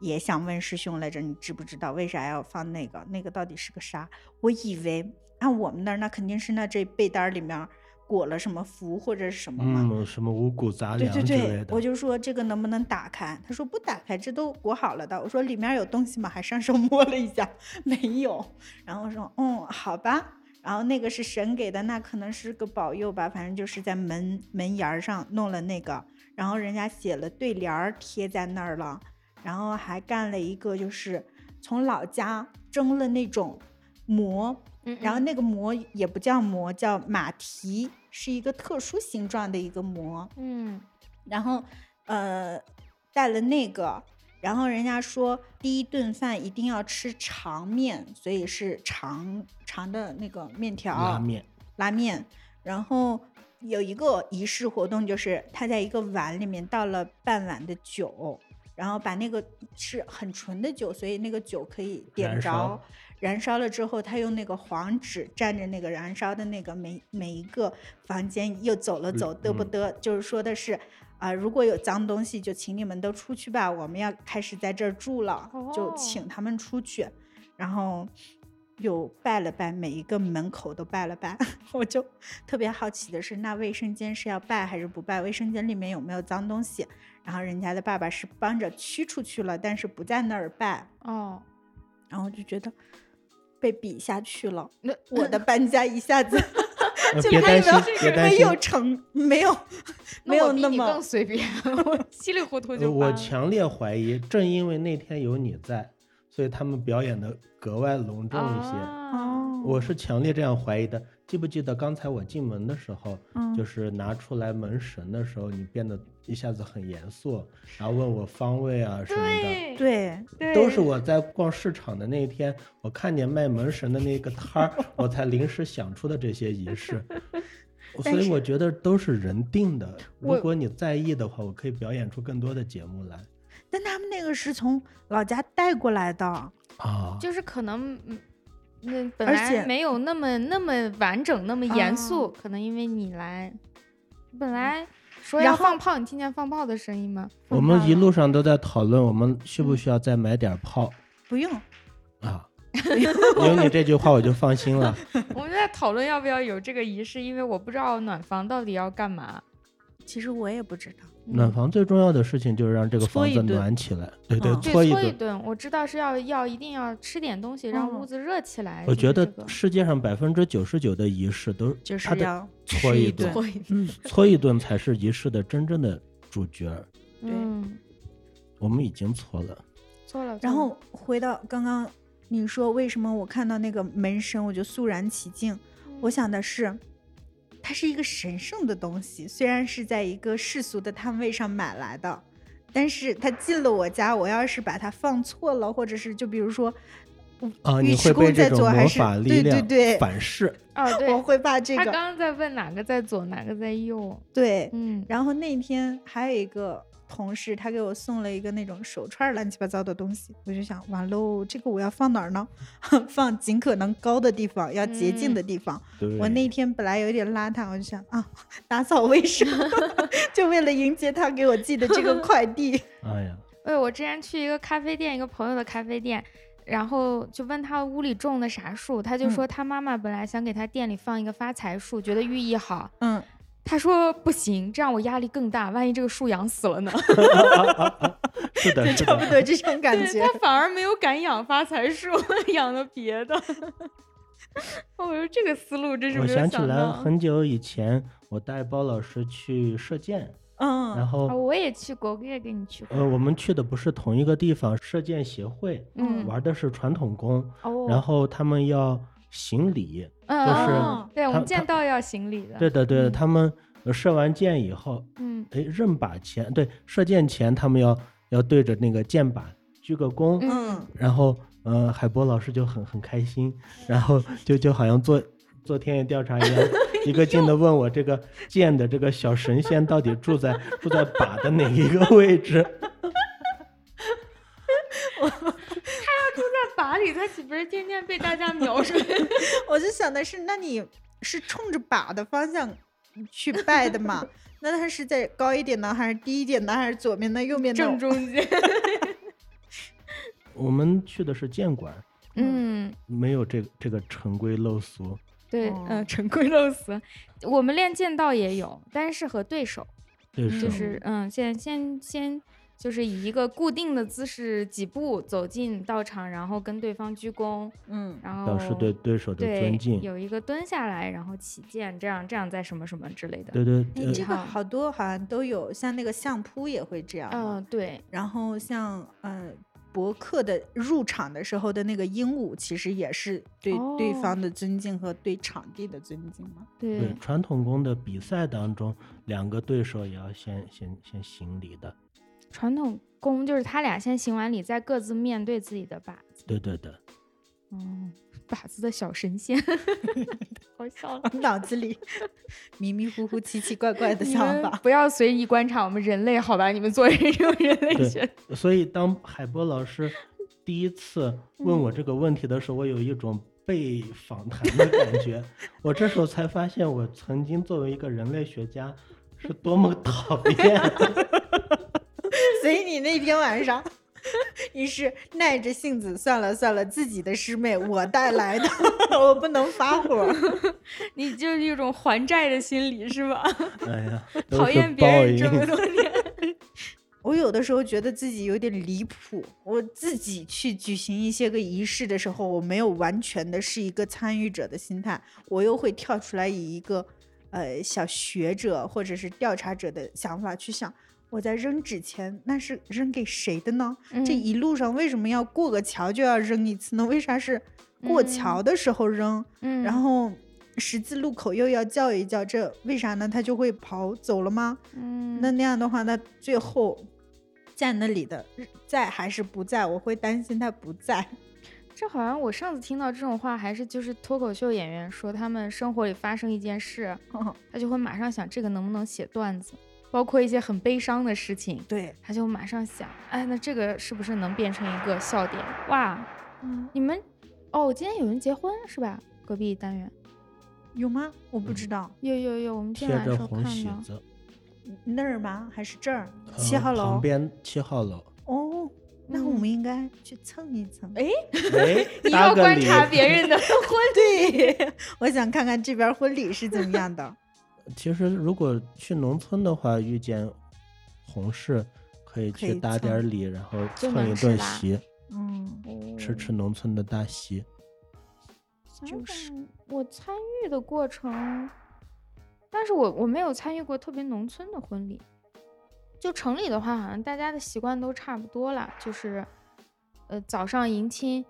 也想问师兄来着，你知不知道为啥要放那个？那个到底是个啥？我以为按我们那儿那肯定是那这被单儿里面裹了什么符或者是什么吗？嗯，什么五谷杂粮之类对对，的。我就说这个能不能打开？他说不打开，这都裹好了的。我说里面有东西吗？还上手摸了一下，没有。然后说嗯，好吧。然后那个是神给的，那可能是个保佑吧，反正就是在门门沿儿上弄了那个，然后人家写了对联儿贴在那儿了，然后还干了一个就是从老家蒸了那种馍，嗯然后那个馍也不叫馍，叫马蹄，是一个特殊形状的一个馍。嗯然后呃带了那个，然后人家说第一顿饭一定要吃长面，所以是长长的那个面条拉面，拉面，然后。有一个仪式活动，就是他在一个碗里面倒了半碗的酒，然后把那个是很纯的酒，所以那个酒可以点着，燃烧了之后，他用那个黄纸蘸着那个燃烧的那个每每一个房间又走了走，嗯嘚不嗯嘚，就是说的是啊、如果有脏东西，就请你们都出去吧，我们要开始在这儿住了，就哦请他们出去，然后又拜了拜，每一个门口都拜了拜。我就特别好奇的是，那卫生间是要拜还是不拜？卫生间里面有没有脏东西？然后人家的爸爸是帮着驱出去了，但是不在那儿拜。哦，然后就觉得被比下去了，那我的搬家一下子 呃就别担心没有，别担心没有。成，没有 没有那我比你更么随便，我稀里糊涂呃就搬我强烈怀疑，正因为那天有你在，所以他们表演的格外隆重一些。我是强烈这样怀疑的。记不记得刚才我进门的时候，嗯就是拿出来门神的时候，你变得一下子很严肃，然后问我方位啊什么的。对对对，都是我在逛市场的那一天，我看见卖门神的那个摊儿，我才临时想出的这些仪式。所以我觉得都是人定的。如果你在意的话，我可以表演出更多的节目来但他们那个是从老家带过来的，啊。就是可能。嗯那本而且来没有那么那么完整，那么严肃，哦可能因为你来，本来说要放炮，你听见放炮的声音吗？我们一路上都在讨论，我们需不需要再买点炮不用，啊？有你这句话，我就放心了。我们在讨论要不要有这个仪式，因为我不知道暖房到底要干嘛。其实我也不知道。暖房最重要的事情就是让这个房子暖起来，对对，搓一顿。我知道是要要一定要吃点东西，让嗯屋子热起来。我觉得世界上百分之九十九的仪式都就是要搓一顿吃一顿，搓一 嗯，搓一顿才是仪式的真正的主角儿。对嗯，我们已经搓了，搓了。然后回到刚刚你说为什么我看到那个门神我就肃然起敬，我想的是，它是一个神圣的东西，虽然是在一个世俗的摊位上买来的，但是它进了我家，我要是把它放错了，或者是就比如说。啊，尉你会迟恭在被这种做还是魔法力对对量对，反噬。哦，对，我会把这个他刚刚在问哪个在左，哪个在右。对，嗯，然后那天还有一个同事，他给我送了一个那种手串儿乱七八糟的东西，我就想完喽，这个我要放哪儿呢？放尽可能高的地方，要洁净的地方。对，我那天本来有点邋遢，我就想啊，打扫卫生，就为了迎接他给我寄的这个 快递。哎呀，哎，我之前去一个咖啡店，一个朋友的咖啡店，然后就问他屋里种的啥树，他就嗯说他妈妈本来想给他店里放一个发财树，觉得寓意好。嗯，他说不行，这样我压力更大，万一这个树养死了呢？是的，是差不的，多这种感觉。对他反而没有敢养发财树，养了别的。我说这个思路真是我想起来。很久以前，我带包老师去射箭，嗯然嗯，后啊，我也去过，我也跟你去过。呃，我们去的不是同一个地方，射箭协会嗯，玩的是传统弓，哦，然后他们要行礼，嗯，就是嗯对我们见到要行礼的。对的对的，嗯。他们呃射完箭以后，嗯。哎，扔靶前，对，射箭前他们要要对着那个箭靶鞠个躬，嗯，然后呃，海波老师就很很开心，然后就就好像做做田野调查一样，一个劲的问我这个箭的这个小神仙到底住在住在靶的哪一个位置？在靶里，他岂不是天天被大家描述？我就想的是，那你是冲着靶的方向去拜的嘛？那他是在高一点呢，还是低一点呢，还是左面呢，右面呢？正中间。我们去的是剑馆，嗯，没有这个这个陈规陋俗。对，哦嗯，陈规陋俗。我们练剑道也有，但是和对手，对手就是嗯，先先先就是以一个固定的姿势几步走进道场，然后跟对方鞠躬，嗯，然后表示对对手的尊敬。有一个蹲下来，然后起剑，这样这样再什么什么之类的。对对，你，呃这个好好多好像都有，像那个相扑也会这样嘛。嗯，对，然后像呃博客的入场的时候的那个鹦鹉，其实也是对对哦方的尊敬和对场地的尊敬嘛。对对传统宫的比赛当中，两个对手也要先先先行礼的。传统功就是他俩先行完礼，再各自面对自己的靶子。对对对，嗯，靶子的小神仙，好笑 了。脑子里 迷迷糊糊、奇奇怪怪的想法。不要随意观察我们人类，好吧？你们做人用人类学。所以当海波老师第一次问我这个问题的时候，我有一种被访谈的感觉。我这时候才发现，我曾经作为一个人类学家是多么讨厌。所以你那天晚上，你是耐着性子，算了算了，自己的师妹我带来的，我不能发火。你就是一种还债的心理是吧？哎呀，讨厌别人这么多年。我有的时候觉得自己有点离谱，我自己去举行一些个仪式的时候，我没有完全的是一个参与者的心态，我又会跳出来以一个呃小学者或者是调查者的想法去想，我在扔纸钱，那是扔给谁的呢？这嗯一路上为什么要过个桥就要扔一次呢？为啥是过桥的时候扔？嗯，然后十字路口又要叫一叫，这为啥呢？他就会跑走了吗？嗯，那那样的话，那最后在那里的在还是不在？我会担心他不在。这好像我上次听到这种话，还是就是脱口秀演员说他们生活里发生一件事，他就会马上想这个能不能写段子，包括一些很悲伤的事情，对，他就马上想，哎，那这个是不是能变成一个笑点？哇，嗯，你们哦，今天有人结婚是吧？隔壁单元有吗？我不知嗯道，有有有，我们进贴来的时候着红喜看到。子，那儿吗？还是这儿？七呃号楼旁。边七号楼。哦，那我嗯们应该去蹭一蹭。哎，哎，你要观察别人的婚礼，我想看看这边婚礼是怎么样的。其实如果去农村的话，遇见红事，可以去打点儿礼，然后蹭一顿席，嗯，吃吃农村的大席。就是我参与的过程，但是我我没有参与过特别农村的婚礼。就城里的话，好像大家的习惯都差不多啦，就是，呃，早上迎亲，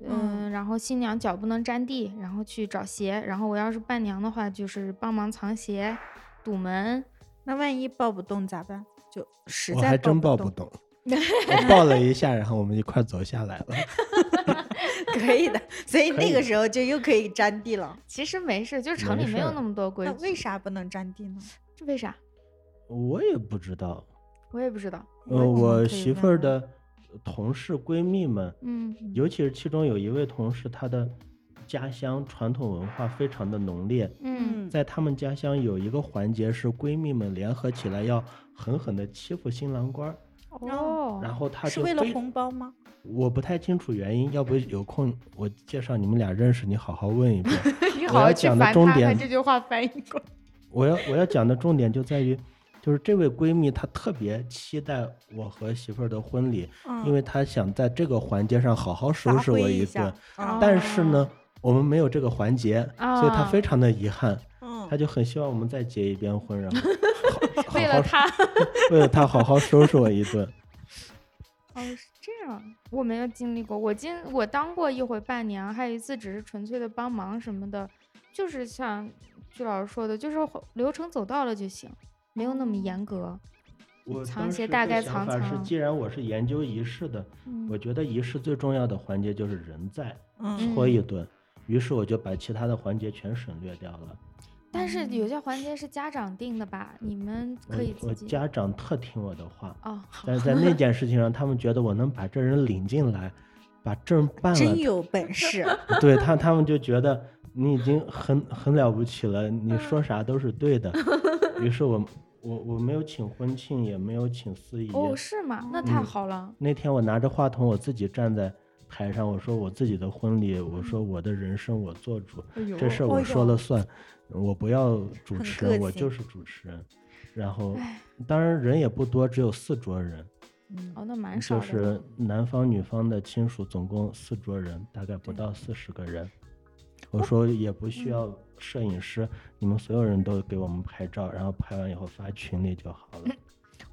嗯，嗯然后新娘脚不能沾地，然后去找鞋，然后我要是伴娘的话，就是帮忙藏鞋、堵门。那万一抱不动咋办？就实在我在还真抱不不动，我抱了一下，然后我们一块走下来了。可以的，所以那个时候就又可以沾地了。其实没事，就是城里没有那么多规那矩。为啥不能沾地呢？这为啥？我也不知道，我也不知道。呃，我媳妇儿的同事闺蜜们，嗯尤其是其中有一位同事，她的家乡传统文化非常的浓烈，嗯在他们家乡有一个环节是闺蜜们联合起来要狠狠的欺负新郎官儿，哦，然后她是为了红包吗？我不太清楚原因，要不有空我介绍你们俩认识，你好好问一遍。你我要好好去讲的烦他，把重点这句话翻译过来。我要我要讲的重点就在于，就是这位闺蜜她特别期待我和媳妇儿的婚礼，嗯因为她想在这个环节上好好收拾我一顿。嗯但是呢，我们没有这个环节，所以她啊非常的遗憾，嗯她就很希望我们再结一遍婚，然后 好好为了好他。为了她好好收拾我一顿。哦，是这样，我没有经历过。我经我当过一回伴娘，还有一次只是纯粹的帮忙什么的，就是像鞠老师说的，就是流程走到了就行，没有那么严格。我藏当时的些大概藏法是，既然我是研究仪式的，嗯我觉得仪式最重要的环节就是人在，嗯搓一顿。于是我就把其他的环节全省略掉了。但是有些环节是家长定的吧？你们可以我我自己。家长特听我的话，哦，但是在那 件事情上，他们觉得我能把这人领进来，把证办了，真有本事。对他他们就觉得你已经很很了不起了，你嗯说啥都是对的。于是我我我没有请婚庆，也没有请司仪。哦，是吗？那太嗯好了。那天我拿着话筒，我自己站在台上，我说我自己的婚礼，我说我的人生我做主，哎这事儿我说了算，我不要主持人，我就是主持人。然后，当然人也不多，只有四桌人，嗯哦，那蛮少的就是。男方女方的亲属总共四桌人，大概不到四十个人。哦我说也不需嗯要摄影师，你们所有人都给我们拍照，然后拍完以后发群里就好了。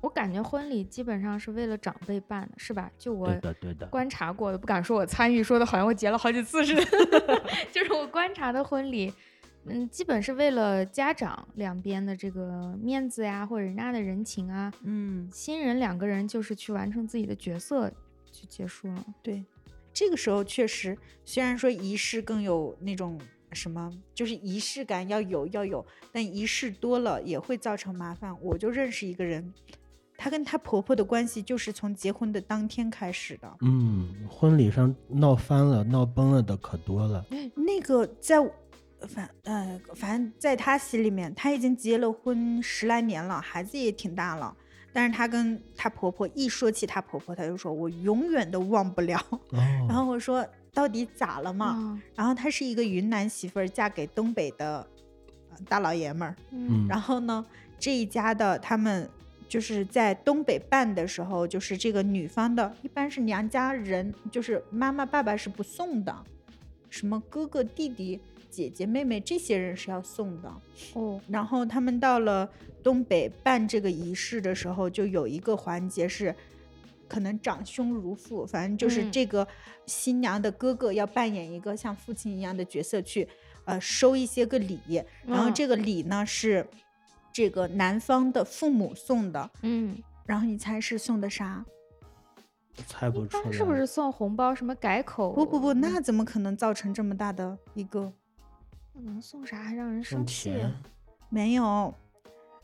我感觉婚礼基本上是为了长辈办的，是吧？就我对的，对的。观察过的，不敢说我参与，说的好像我结了好几次似的。就是我观察的婚礼，嗯，基本是为了家长两边的这个面子呀，或者人家的人情啊，嗯，新人两个人就是去完成自己的角色就结束了。对，这个时候确实，虽然说仪式更有那种什么，就是仪式感要有要有，但仪式多了也会造成麻烦。我就认识一个人，她跟她婆婆的关系就是从结婚的当天开始的。嗯，婚礼上闹翻了、闹崩了的可多了。那个在反呃，反正在她心里面，她已经结了婚十来年了，孩子也挺大了。但是她跟她婆婆一说起她婆婆，她就说我永远都忘不了。哦，然后我说到底咋了嘛？嗯然后她是一个云南媳妇儿，嫁给东北的呃大老爷们儿。嗯然后呢，这一家的他们就是在东北办的时候，就是这个女方的，一般是娘家人，就是妈妈爸爸是不送的，什么哥哥弟弟。姐姐妹妹这些人是要送的，哦，然后他们到了东北办这个仪式的时候，就有一个环节是，可能长兄如父，反正就是嗯这个新娘的哥哥要扮演一个像父亲一样的角色去，呃，收一些个礼，然后嗯这个礼呢是这个男方的父母送的，嗯，然后你猜是送的啥？猜不出来。是不是送红包？什么改口？不不不，那怎么可能造成这么大的一个？那能送啥？还让人送生气。没有，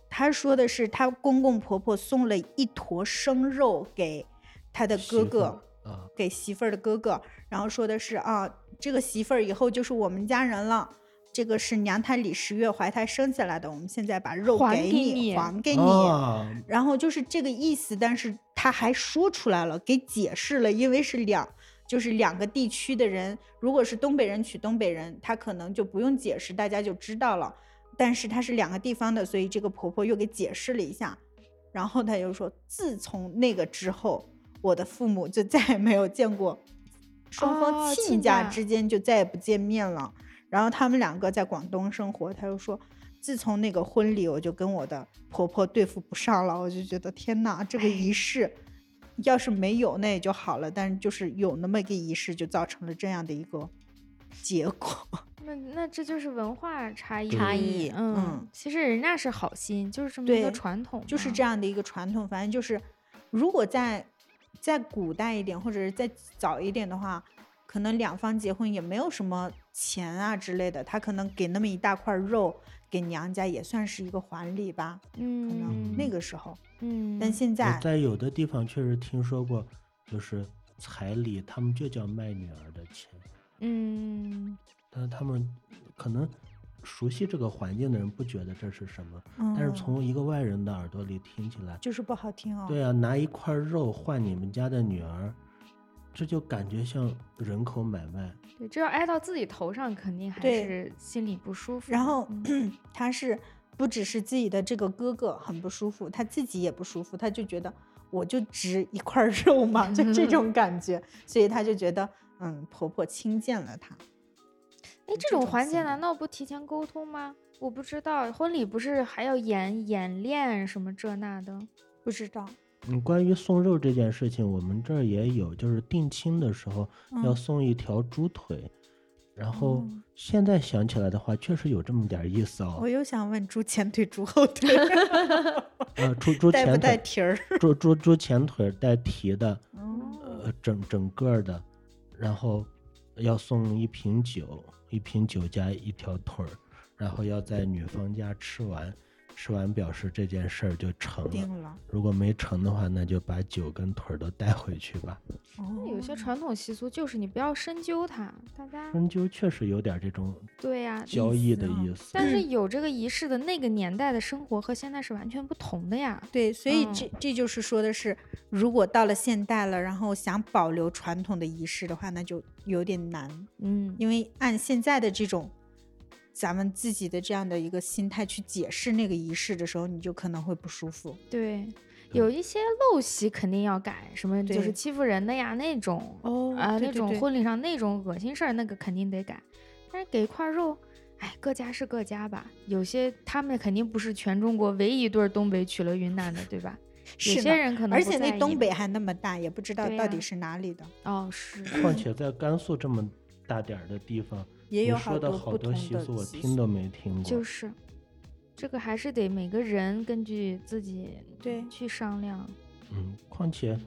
他说的是他公公婆婆送了一坨生肉给他的哥哥，啊，给媳妇儿的哥哥，然后说的是啊，这个媳妇儿以后就是我们家人了。这个是娘胎里十月怀胎生下来的，我们现在把肉还给给你还给你。哦然后就是这个意思，但是他还说出来了，给解释了，因为是两，就是两个地区的人，如果是东北人娶东北人，他可能就不用解释，大家就知道了。但是他是两个地方的，所以这个婆婆又给解释了一下，然后他就说，自从那个之后，我的父母就再也没有见过，双哦方亲亲家家之间就再也不见面了。然后他们两个在广东生活，他就说，自从那个婚礼，我就跟我的婆婆对付不上了，我就觉得天哪，这个仪式要是没有那也就好了，但是就是有那么一个仪式，就造成了这样的一个结果。那那这就是文化差异。差异嗯，嗯其实人家是好心，就是这么一个传统，就是这样的一个传统。反正就是，如果在在古代一点，或者是再早一点的话，可能两方结婚也没有什么钱啊之类的，他可能给那么一大块肉给娘家，也算是一个还礼吧。嗯可能嗯，那个时候，嗯，但现在在有的地方确实听说过，就是彩礼，他们就叫卖女儿的钱，嗯但是他们可能熟悉这个环境的人不觉得这是什么，嗯，但是从一个外人的耳朵里听起来，就是不好听哦。对啊，拿一块肉换你们家的女儿，这就感觉像人口买卖。对，这要挨到自己头上，肯定还是心里不舒服。然后嗯 他是不只是自己的这个哥哥很不舒服，他自己也不舒服，他就觉得我就值一块肉嘛，就这种 感觉，所以他就觉得嗯，婆婆轻贱了他。哎，这种环节难道不提前沟通吗？我不知道，婚礼不是还要演演练什么这那的？不知道，嗯，关于送肉这件事情，我们这儿也有，就是定亲的时候要嗯送一条猪腿，然后哦现在想起来的话，确实有这么点儿意思哦。我。又想问猪前腿、猪后腿，呃，猪猪前腿，带蹄儿？猪猪猪前腿带蹄的，嗯呃，整整个儿的，然后要送一瓶酒，一瓶酒加一条腿儿，然后要在女方家吃完，吃完表示这件事儿就成了。定了。如果没成的话，那就把酒跟腿儿都带回去吧。哦有些传统习俗就是你不要深究它，大家深究确实有点这种对呀、交易的啊意思。但是有这个仪式的那个年代的生活和现在是完全不同的呀。对，所以嗯这这就是说的是，如果到了现代了，然后想保留传统的仪式的话，那就有点难，嗯，因为按现在的这种咱们自己的这样的一个心态去解释那个仪式的时候，你就可能会不舒服。对，有一些陋习肯定要改，什么就是欺负人的呀那种，哦啊、那种婚礼上那种恶心事儿，那个肯定得改。但是给一块肉，哎，各家是各家吧。有些他们肯定不是全中国唯一一对儿东北娶了云南的，对吧？有些人可能而且那东北还那么大，也不知道到底是哪里的，哦是，况且在甘肃这么大点儿的地方，你也有好多不同的多习俗我听都没听过。就是这个还是得每个人根据自己对去商量。嗯，况且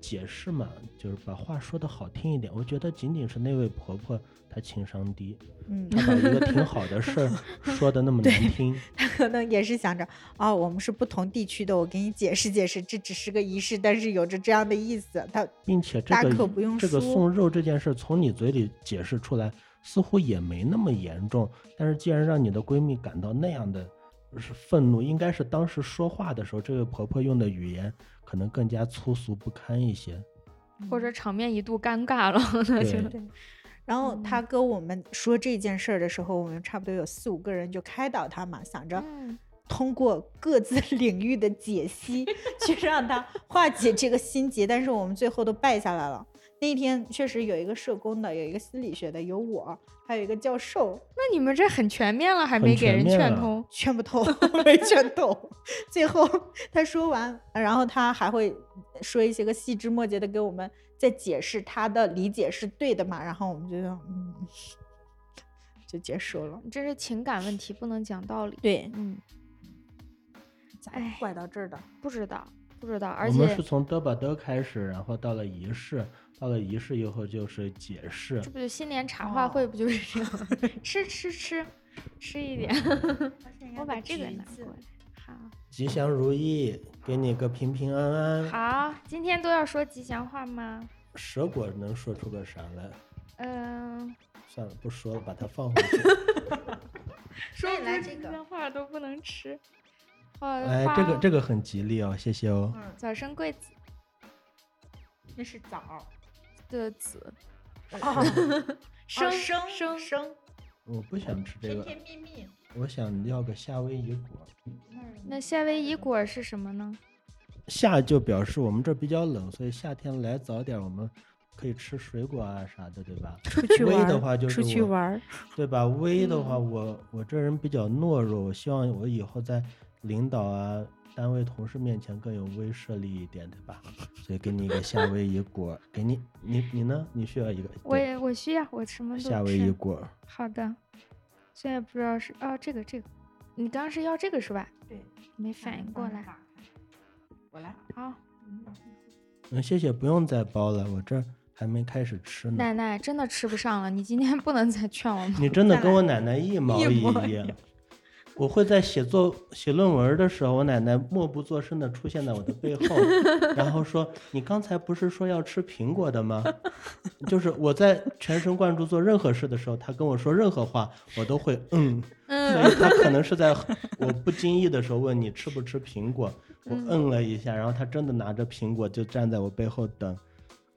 解释嘛，就是把话说的好听一点。我觉得仅仅是那位婆婆她情商低，嗯，她把一个挺好的事儿 说的那么难听。她可能也是想着，哦，我们是不同地区的，我给你解释解释，这只是个仪式，但是有着这样的意思。她并且这大个可不用这个送肉这件事从你嘴里解释出来，似乎也没那么严重。但是既然让你的闺蜜感到那样的是愤怒，应该是当时说话的时候，这位婆婆用的语言可能更加粗俗不堪一些。或者场面一度尴尬了，那就对然后他跟我们说这件事儿的时候，我们差不多有四五个人就开导他嘛，想着嗯，通过各自 领域的解析去让他化解这个心结，但是我们最后都败下来了。那一天确实有一个社工的，有一个心理学的，有我，还有一个教授，那你们这很全面了，还没给人劝通。劝不透，没劝通。最后他说完，然后他还会说一些个细枝末节的给我们再解释他的理解是对的嘛，然后我们就嗯，就结束了。这是情感问题，不能讲道理。对，嗯，咋哎拐到这儿的？不知道，不知道，而且我们是从嘚吧嘚开始，然后到了仪式，到了仪式以后就是解释这。不就新年茶话会哦不就是这样？吃吃吃，吃一点。我把这个拿过来。好，吉祥如意，给你个平平安安。好，今天都要说吉祥话吗？蛇果能说出个啥来？嗯，算了，不说了，把它放回去。说以来这个祥话都不能吃。花哎，这个这个很吉利哦，谢谢哦。嗯，早生贵子那是枣。的子，哦，生生生生，我不想吃这个，甜甜蜜蜜。我想要个夏威夷果。那夏威夷果是什么呢？夏就表示我们这比较冷，所以夏天来早点，我们可以吃水果啊啥的，对吧？出去玩的话就是出去玩，对吧？微的话，嗯我我这人比较懦弱，我希望我以后在领导啊、单位同事面前更有威慑力一点，对吧？所以给你一个夏威夷果，给你，你你呢？你需要一个我也我需要，我什么都夏威夷。果。好的，现在不知道是哦，这个这个，你刚刚是要这个是吧？对，没反应过来。我来。好，嗯，谢谢，不用再包了，我这还没开始吃呢。奶奶真的吃不上了，你今天不能再劝我们。你真的跟我奶奶一毛 一样。我会在写作写论文的时候，我奶奶默不作声的出现在我的背后，然后说：“你刚才不是说要吃苹果的吗？” 就是我在全神贯注做任何事的时候，她跟我说任何话，我都会嗯。所嗯，以她可能 是在我不经意的时候问你吃不吃苹果，我嗯嗯了一下，然后她真的拿着苹果就站在我背后等。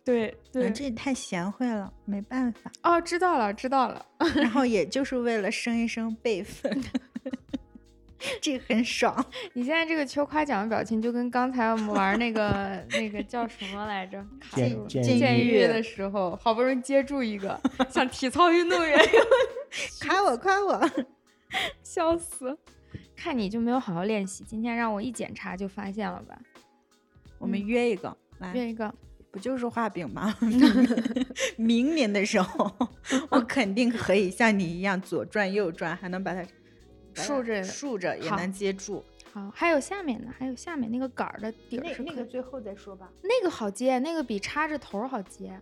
对嗯，对。这也太贤惠了，没办法。哦，知道了，知道了。然后也就是为了升一升辈分，这个很爽。你现在这个求夸奖的表情，就跟刚才我们玩那个 那个叫什么来着？卡剑住监狱的时候，好不容易接住一个，像体操运动员一样，夸我夸我，笑死！看你就没有好好练习，今天让我一检查就发现了吧？我们约一个来，约一个，不就是画饼吗？明年的时候，我肯定可以像你一样左转右转，还能把它竖着竖着也能接住。好，还有下面呢，还有下面那个杆儿的底儿那是那个最后再说吧。那个好接，那个比插着头儿好接。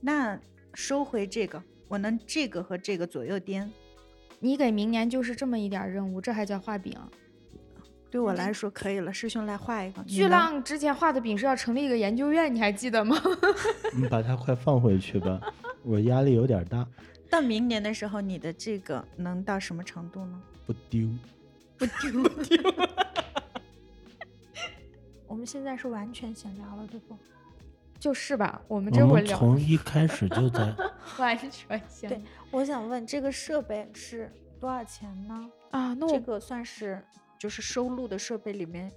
那收回这个，我能这个和这个左右颠。你给明年就是这么一点儿任务，这还叫画饼？对我来说可以了。师兄来画一个。巨浪之前画的饼是要成立一个研究院，你还记得吗？你把它快放回去吧，我压力有点大，到明年的时候，你的这个能到什么程度呢？不丢。不丢不丢。我们现在是完全闲聊了，对不？就是吧，我们我们这会聊从一开始就在，完全闲对我想问，这个设备是多少钱呢？啊，那我这个算是就是收录的设备里面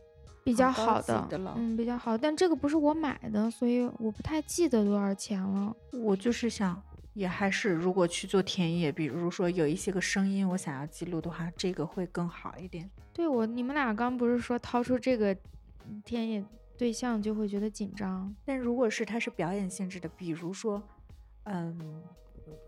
比较好的，的了嗯，比较好，但这个不是我买的，所以我不太记得多少钱了。我就是想，也还是如果去做田野，比如说有一些个声音我想要记录的话，这个会更好一点。对我，你们俩刚不是说掏出这个嗯田野对象就会觉得紧张？但如果是它是表演性质的，比如说，嗯，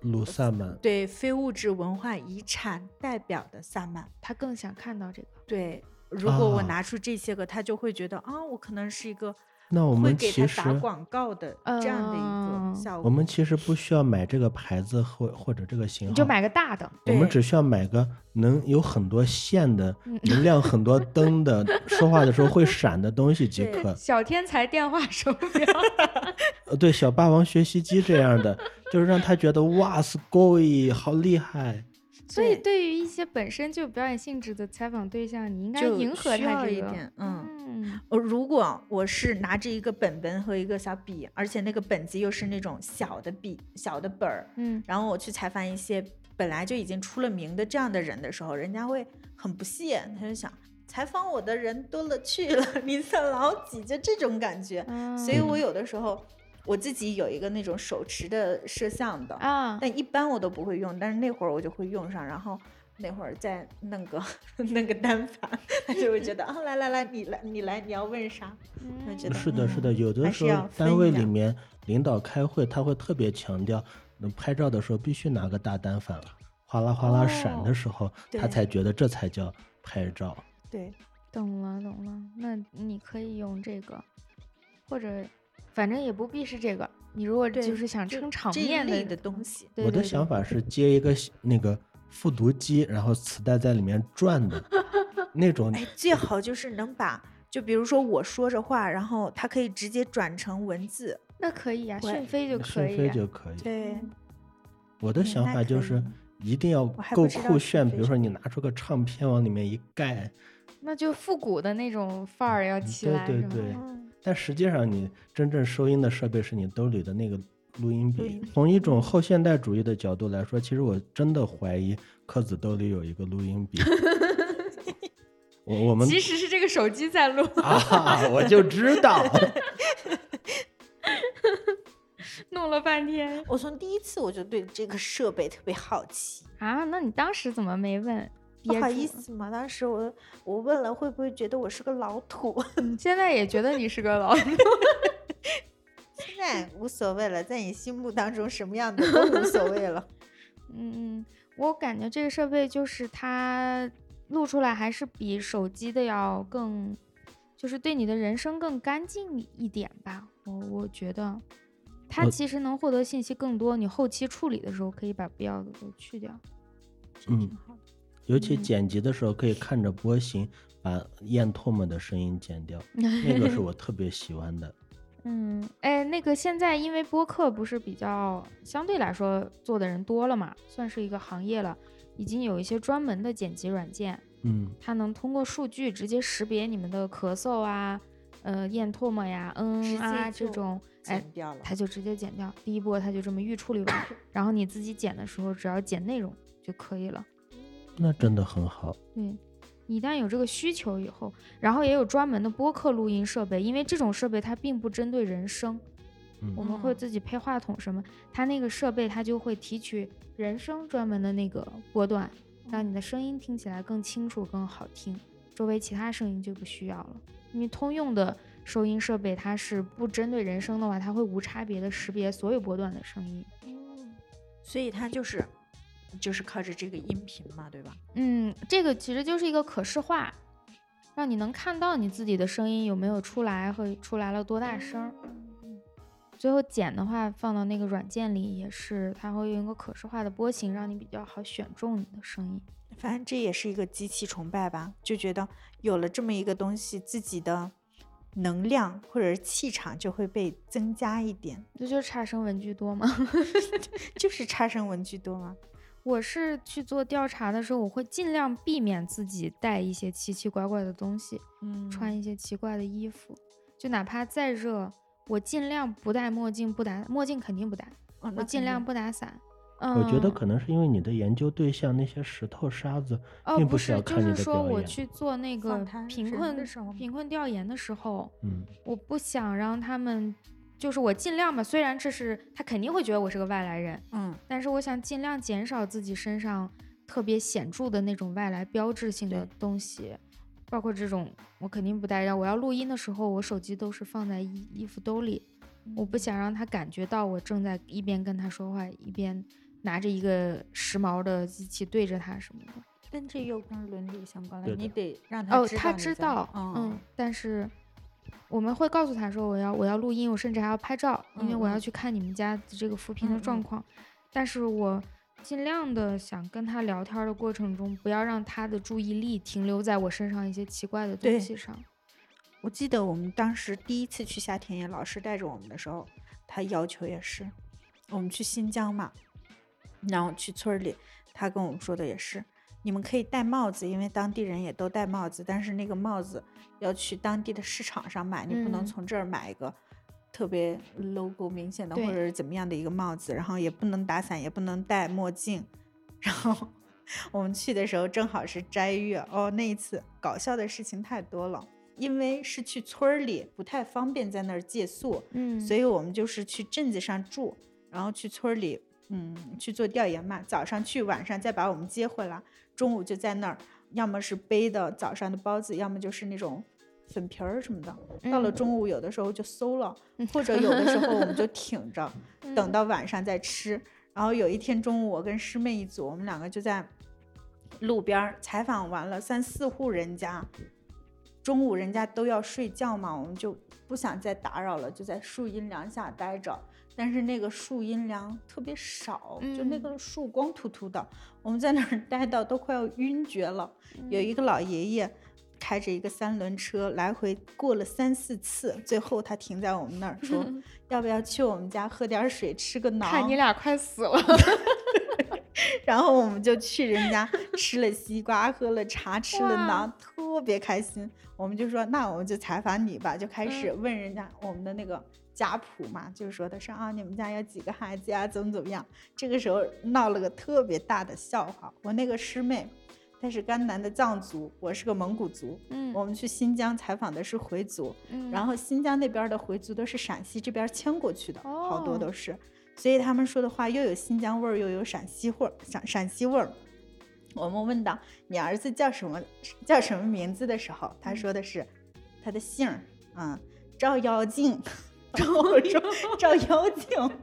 鲁萨满，对非物质文化遗产代表的萨满，他更想看到这个。对，如果我啊拿出这些个，他就会觉得啊，我可能是一个那我会给们其实他打广告的这样的一嗯个效果。我们其实不需要买这个牌子或或者这个型号，你就买个大的，对我们只需要买个能有很多线的嗯、能亮很多灯的、说话的时候会闪的东西即对可。小天才电话手表。呃，对，小霸王学习机这样的，就是让他觉得哇，すごい，好厉害。 所以对对于一些本身就有表演性质的采访对象，你应该迎合他这个。一点，嗯。嗯呃，如果我是拿着一个本本和一个小笔，而且那个本子又是那种小的笔、小的本儿，嗯，然后我去采访一些本来就已经出了名的这样的人的时候，人家会很不屑，他就想采访我的人多了去了，你算老几，就这种感觉。所以嗯我有的时候我自己有一个那种手持的摄像的，啊，但一般我都不会用，但是那会儿我就会用上，然后那会儿再弄个 弄个单反，他就会觉得啊，来来来，你来你来，你要问啥？我觉得是的，是的，嗯有的时候单位里面领导开会，他会特别强调，那拍照的时候必须拿个大单反，哗啦哗啦闪哦的时候，他才觉得这才叫拍照。对，懂了懂了，那你可以用这个，或者反正也不必是这个。你如果就是想撑场面类的东西，我的想法是接一个那个复读机，然后磁带在里面转的 那种。哎，最好就是能把，就比如说我说着话，然后它可以直接转成文字。那可以呀、我讯飞就可以讯飞就可以。对，我的想法就是一定要够酷炫，比如说你拿出个唱片往里面一盖，那就复古的那种范儿要起来，对对对嗯但实际上你真正收音的设备是你兜里的那个录音笔从一种后现代主义的角度来说，其实我真的怀疑柯子兜里有一个录音笔。我我们其实是这个手机在录。啊，我就知道。弄了半天我从第一次我就对这个设备特别好奇。啊，那你当时怎么没问？不好意思嘛，当时我我问了，会不会觉得我是个老土？现在也觉得你是个老土现在无所谓了，在你心目当中什么样的都无所谓了。嗯，我感觉这个设备就是它录出来还是比手机的要更，就是对你的人生更干净一点吧。我我觉得它其实能获得信息更多，你后期处理的时候可以把不要的都去掉。嗯，尤其嗯剪辑的时候可以看着波形把咽唾沫的声音剪掉，那个是我特别喜欢的。嗯，哎，那个现在因为播客不是比较相对来说做的人多了嘛，算是一个行业了，已经有一些专门的剪辑软件，嗯，它能通过数据直接识别你们的咳嗽啊、呃咽唾沫呀、嗯啊这种，哎，剪掉了。它就直接剪掉。第一波它就这么预处理完，然后你自己剪的时候只要剪内容就可以了。那真的很好。对，一旦有这个需求以后，然后也有专门的播客录音设备，因为这种设备它并不针对人声，我嗯，们会嗯自己配话筒什么，它那个设备它就会提取人声专门的那个波段，让你的声音听起来更清楚、更好听，周围其他声音就不需要了。因为通用的收音设备它是不针对人声的话，它会无差别的识别所有波段的声音。嗯，所以它就是就是靠着这个音频嘛，对吧？嗯，这个其实就是一个可视化，让你能看到你自己的声音有没有出来和出来了多大声。最后剪的话放到那个软件里也是，它会用一个可视化的波形，让你比较好选中你的声音。反正这也是一个机器崇拜吧，就觉得有了这么一个东西，自己的能量或者是气场就会被增加一点，这 就是差生文具多吗？就是差生文具多吗？我是去做调查的时候，我会尽量避免自己带一些奇奇怪怪的东西，嗯穿一些奇怪的衣服，就哪怕再热，我尽量不戴墨镜，不打墨镜肯定不戴，哦我尽量不打伞。嗯，我觉得可能是因为你的研究对象那些石头沙子，哦，并不是，要看你就是说。我去做那个贫困的时候贫困调研的时候，嗯，我不想让他们，就是我尽量吧，虽然这是他肯定会觉得我是个外来人，嗯但是我想尽量减少自己身上特别显著的那种外来标志性的东西，包括这种我肯定不带。让我要录音的时候，我手机都是放在衣衣服兜里，我不想让他感觉到我正在一边跟他说话，一边拿着一个时髦的机器对着他什么的。但这又跟伦理相关了，你得让哦，知道他知道，嗯嗯，但是我们会告诉他说我要我要录音，我甚至还要拍照，因为我要去看你们家的这个扶贫的嗯嗯状况。但是我尽量的想跟他聊天的过程中，不要让他的注意力停留在我身上一些奇怪的东西上。我记得我们当时第一次去夏田野，老师带着我们的时候，他要求也是，我们去新疆嘛，然后去村儿里，他跟我们说的也是，你们可以戴帽子，因为当地人也都戴帽子，但是那个帽子要去当地的市场上买，你不能嗯从这儿买一个特别 logo 明显的或者是怎么样的一个帽子，然后也不能打伞，也不能戴墨镜，然后 我们去的时候正好是斋月哦，那一次搞笑的事情太多了。因为是去村儿里，不太方便在那儿借宿，嗯，所以我们就是去镇子上住，然后去村儿里，嗯，去做调研嘛。早上去，晚上再把我们接回来，中午就在那儿，要么是背的早上的包子，要么就是那种粉皮儿什么的。到了嗯中午，有的时候就馊了，或者有的时候我们就 挺着，等嗯到晚上再吃。然后有一天中午，我跟师妹一组，我们两个就在路边儿采访完了三四户人家，中午人家都要睡觉嘛，我们就不想再打扰了，就在树荫凉下待着。但是那个树阴凉特别少，就那嗯个树光秃秃的，我们在那儿 待到都快要晕厥了。有一个老爷爷开着一个三轮车来回过了三四次，最后他停在我们那儿说：“要不要去我们家喝点水，吃个馕？”看你俩快死了。然后我们就去人家吃了西瓜，喝了茶，吃了馕，特别开心。我们就说，那我们就采访你吧，就开始嗯问人家我们的那个家谱嘛，就是说他说啊，你们家有几个孩子呀，怎么怎么样。这个时候闹了个特别大的笑话。我那个师妹，她是甘南的藏族，我是个蒙古族。嗯我们去新疆采访的是回族，嗯，然后新疆那边的回族都是陕西这边迁过去的，好多哦都是，所以他们说的话又有新疆味儿，又有陕西味儿，陕陕西味儿。我们问到你儿子叫什么叫什么名字的时候，他说的是他的姓儿，嗯，照妖镜。然后我说 照妖镜，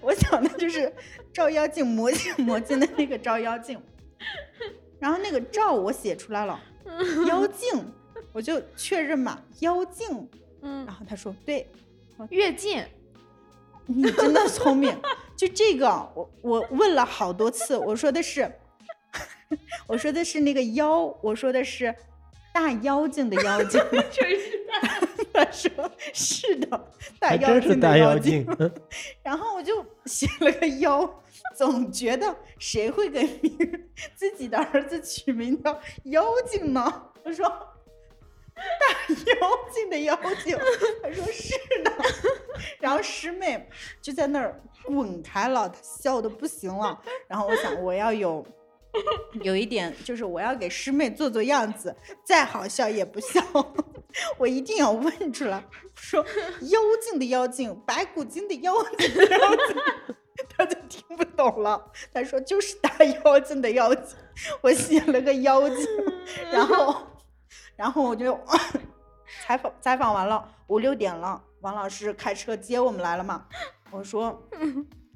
我想的就是照妖镜魔镜魔镜的那个照妖镜。然后那个照我写出来了，妖镜，我就确认嘛，妖镜。嗯然后他说对，越近，你真的聪明。就这个，我我问了好多次，我说的是，我说的是那个妖，我说的是大妖精的妖精。确实他说是的，大妖精的妖妖精。然后我就写了个妖，总觉得谁会给名自己的儿子取名叫妖精呢？我说大妖精的妖精，他说是的。然后师妹就在那儿滚开了，她笑的不行了。然后我想我要有。有一点就是我要给师妹做做样子，再好笑也不笑，我一定要问出来，说 妖精的妖精，白骨精的妖精的妖精，他就听不懂了。他说就是大妖精的妖精，我写了个妖精，然后，然后我就采访采访完了，五六点了，王老师开车接我们来了嘛，我说。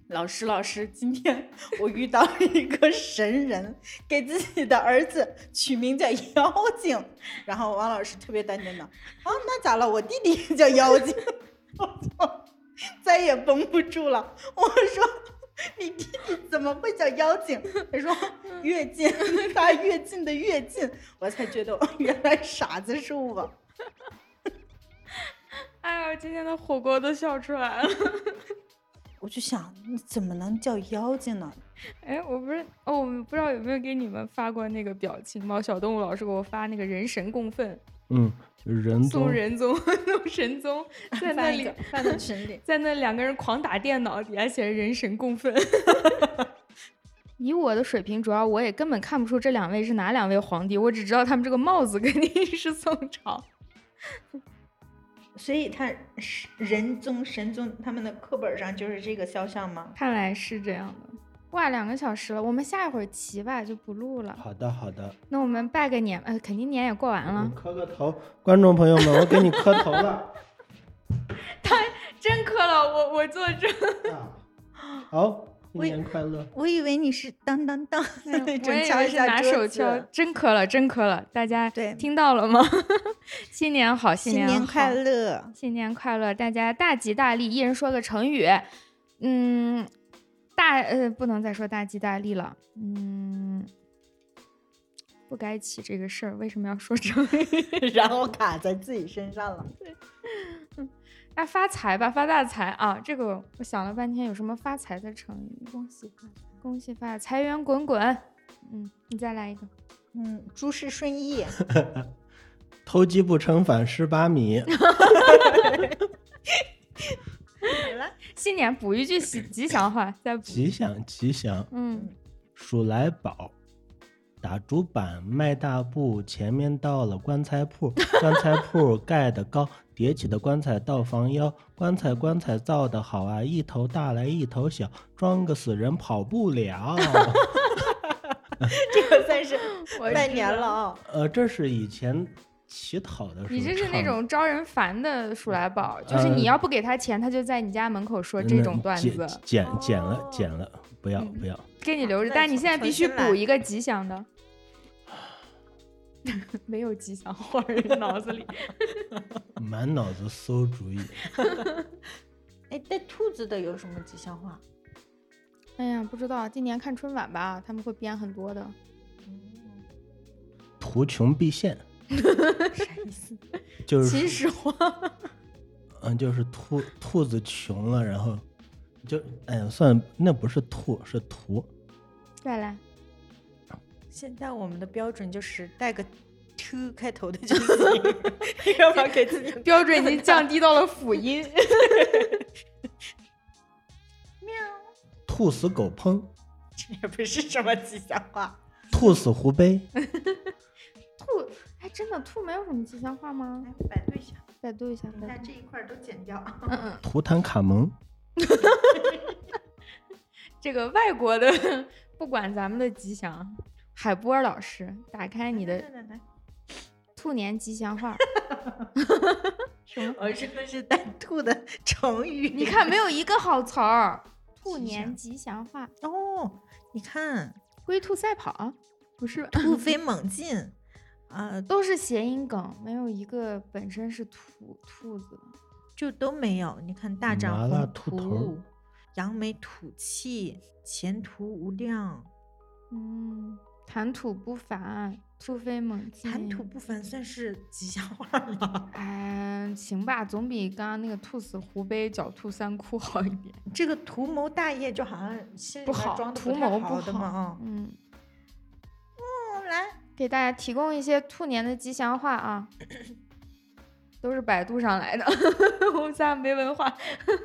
老师，老师，今天我遇到了一个神人，给自己的儿子取名叫妖精。然后王老师特别淡定的，啊，那咋了？我弟弟也叫妖精。我操再也绷不住了。我说：“你弟弟怎么会叫妖精？”他说：“越近，他越近的越近。”我才觉得原来傻子是我。哎呦，今天的火锅都笑出来了。我就想，你怎么能叫妖精呢？哎，我不是哦，我不知道有没有给你们发过那个表情包？小动物老师给我发那个人神共愤，嗯，人送宗人宗，送神宗，在那里发到群里。在那两个人狂打电脑，底下写着人神共愤。以我的水平，主要我也根本看不出这两位是哪两位皇帝，我只知道他们这个帽子肯定是宋朝。所以他是人宗神宗，他们的课本上就是这个肖像吗？看来是这样的。哇，两个小时了，我们下一会儿骑吧，就不录了。好的好的，那我们拜个年，呃，肯定年也过完了。磕个头，观众朋友们，我给你磕头了。他真磕了，我我坐这。啊好，新我年快乐！我以为你是当当当 那我种也拿手敲，真磕了，真磕了，大家对听到了吗？新年好，新年好新年快，乐！新年快乐，大家大吉大利，一人说个成语。嗯，大呃不能再说大吉大利了，嗯，不该起这个事儿，为什么要说成语？然后卡在自己身上了。那发财吧，发大财啊！这个我想了半天，有什么发财的成语？恭喜发财，恭喜发财，财源滚滚。嗯，你再来一个。嗯，诸事顺意。偷鸡不成反蚀把米。新年补一句喜吉祥话，再补。吉祥吉祥，嗯，鼠来宝。打竹板迈大步，前面到了棺材铺，棺材铺盖的高，叠起的棺材到房腰，棺材棺材造的好啊，一头大来一头小，装个死人跑不了。这个算是我拜年了啊！呃，这是以前乞讨的时候你这是那种招人烦的鼠来宝，就是你呃要不给他钱，他就在你家门口说这种段子，剪剪了剪哦了，不要嗯不要。给你留着。再但你现在必须补一个吉祥的。没有吉祥话儿，脑子里。满脑子馊主意。哎，带兔子的有什么吉祥话？哎呀，不知道，今年看春晚吧，他们会编很多的。图穷匕现，啥意思？就是秦始皇，嗯，就是兔兔子穷了，然后就哎呀，算那不是兔，是图。再来，现在我们的标准就是带个 “t” 开头的就行，要不然给自己 标准已经降低到了辅音。喵兔死狗烹，这也不是什么吉祥话。兔死狐悲，兔，哎，真的兔没有什么吉祥话吗？来百度一下，百度一下，你百度。看这一块都剪掉。嗯嗯，图坦卡蒙，这个外国的不管咱们的吉祥，海波老师，打开你的来来来，兔年吉祥话。什么？我说的是带兔的成语。你看，没有一个好词儿。兔年吉祥话，哦，你看龟兔赛跑，不是，突飞 猛进啊，都是谐音梗，没有一个本身是兔兔子的。就都没有。你看大展宏图，扬眉吐气，前途无量。嗯，谈吐不凡，突飞猛进。谈吐不凡算是吉祥话吗？哎，行吧，总比刚刚那个兔死狐悲、狡兔三窟好一点。这个图谋大业就好像心里面，装的太图谋不好的嘛啊。。嗯，嗯，来，给大家提供一些兔年的吉祥话啊，都是百度上来的，我们仨没文化。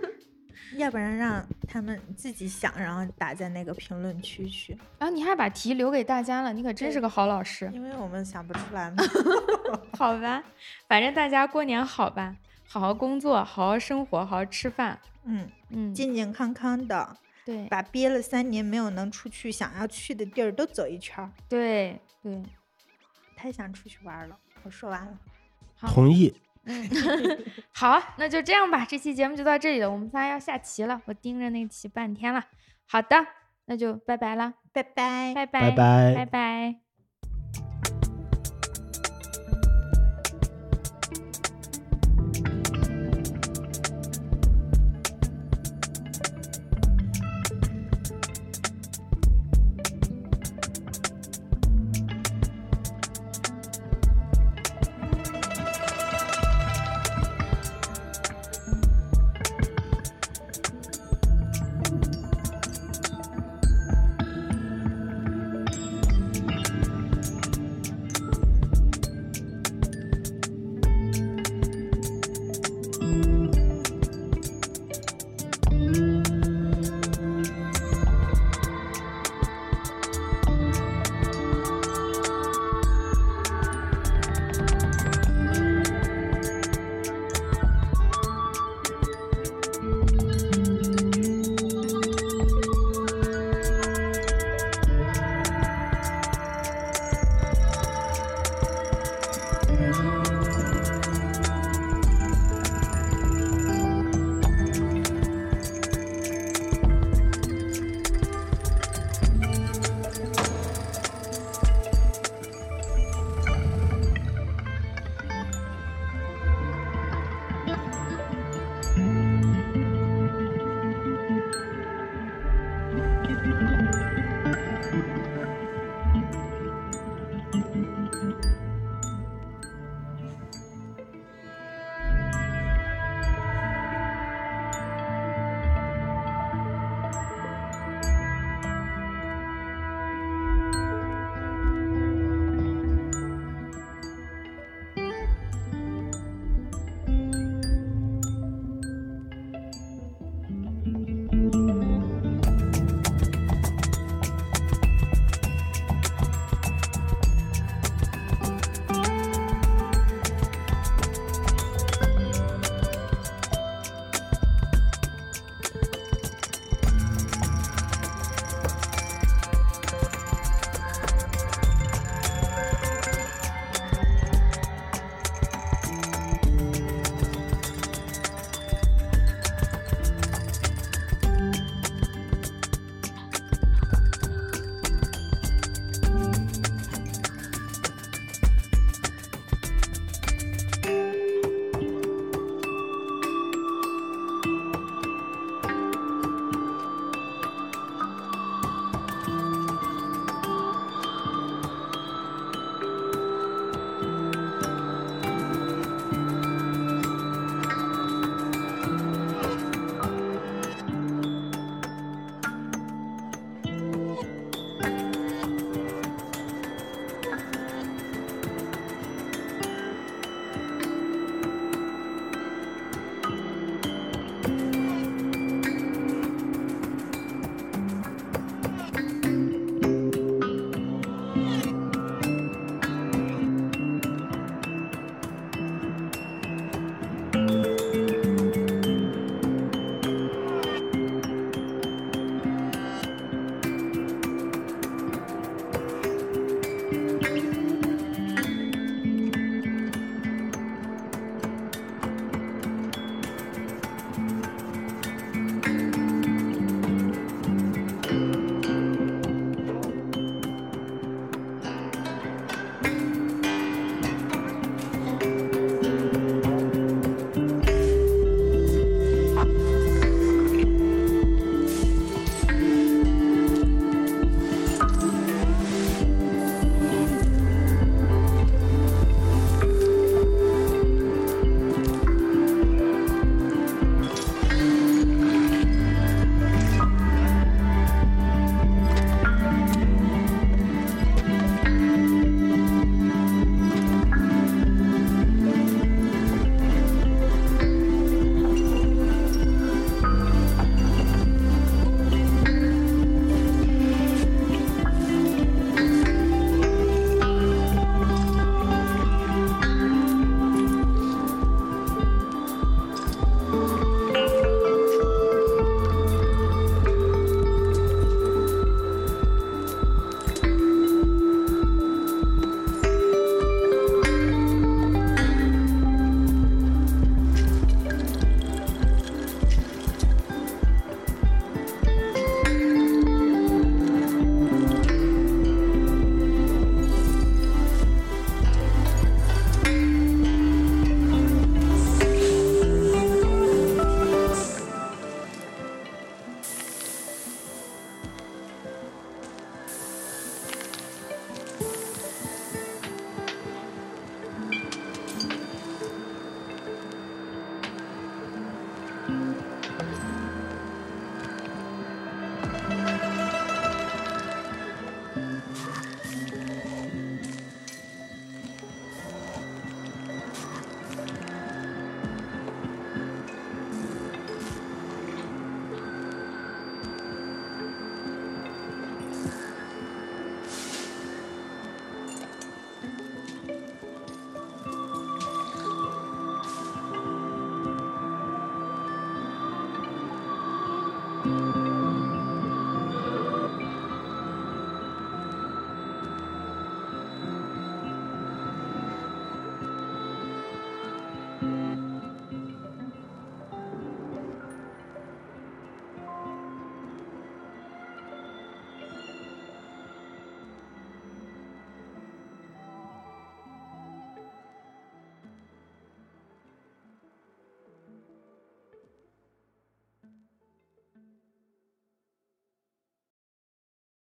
要不然让他们自己想，然后打在那个评论区去，然后你还把题留给大家了，你可真是个好老师。因为我们想不出来嘛。好吧，反正大家过年好吧，好好工作，好好生活，好好吃饭。嗯，嗯，健健康康的，对把憋了三年没有能出去想要去的地儿都走一圈儿。对对，太想出去玩了。我说完了，好同意。嗯，好，那就这样吧，这期节目就到这里了，我们仨要下棋了，我盯着那个棋半天了。好的，那就拜拜了，拜拜。拜拜拜，拜拜拜。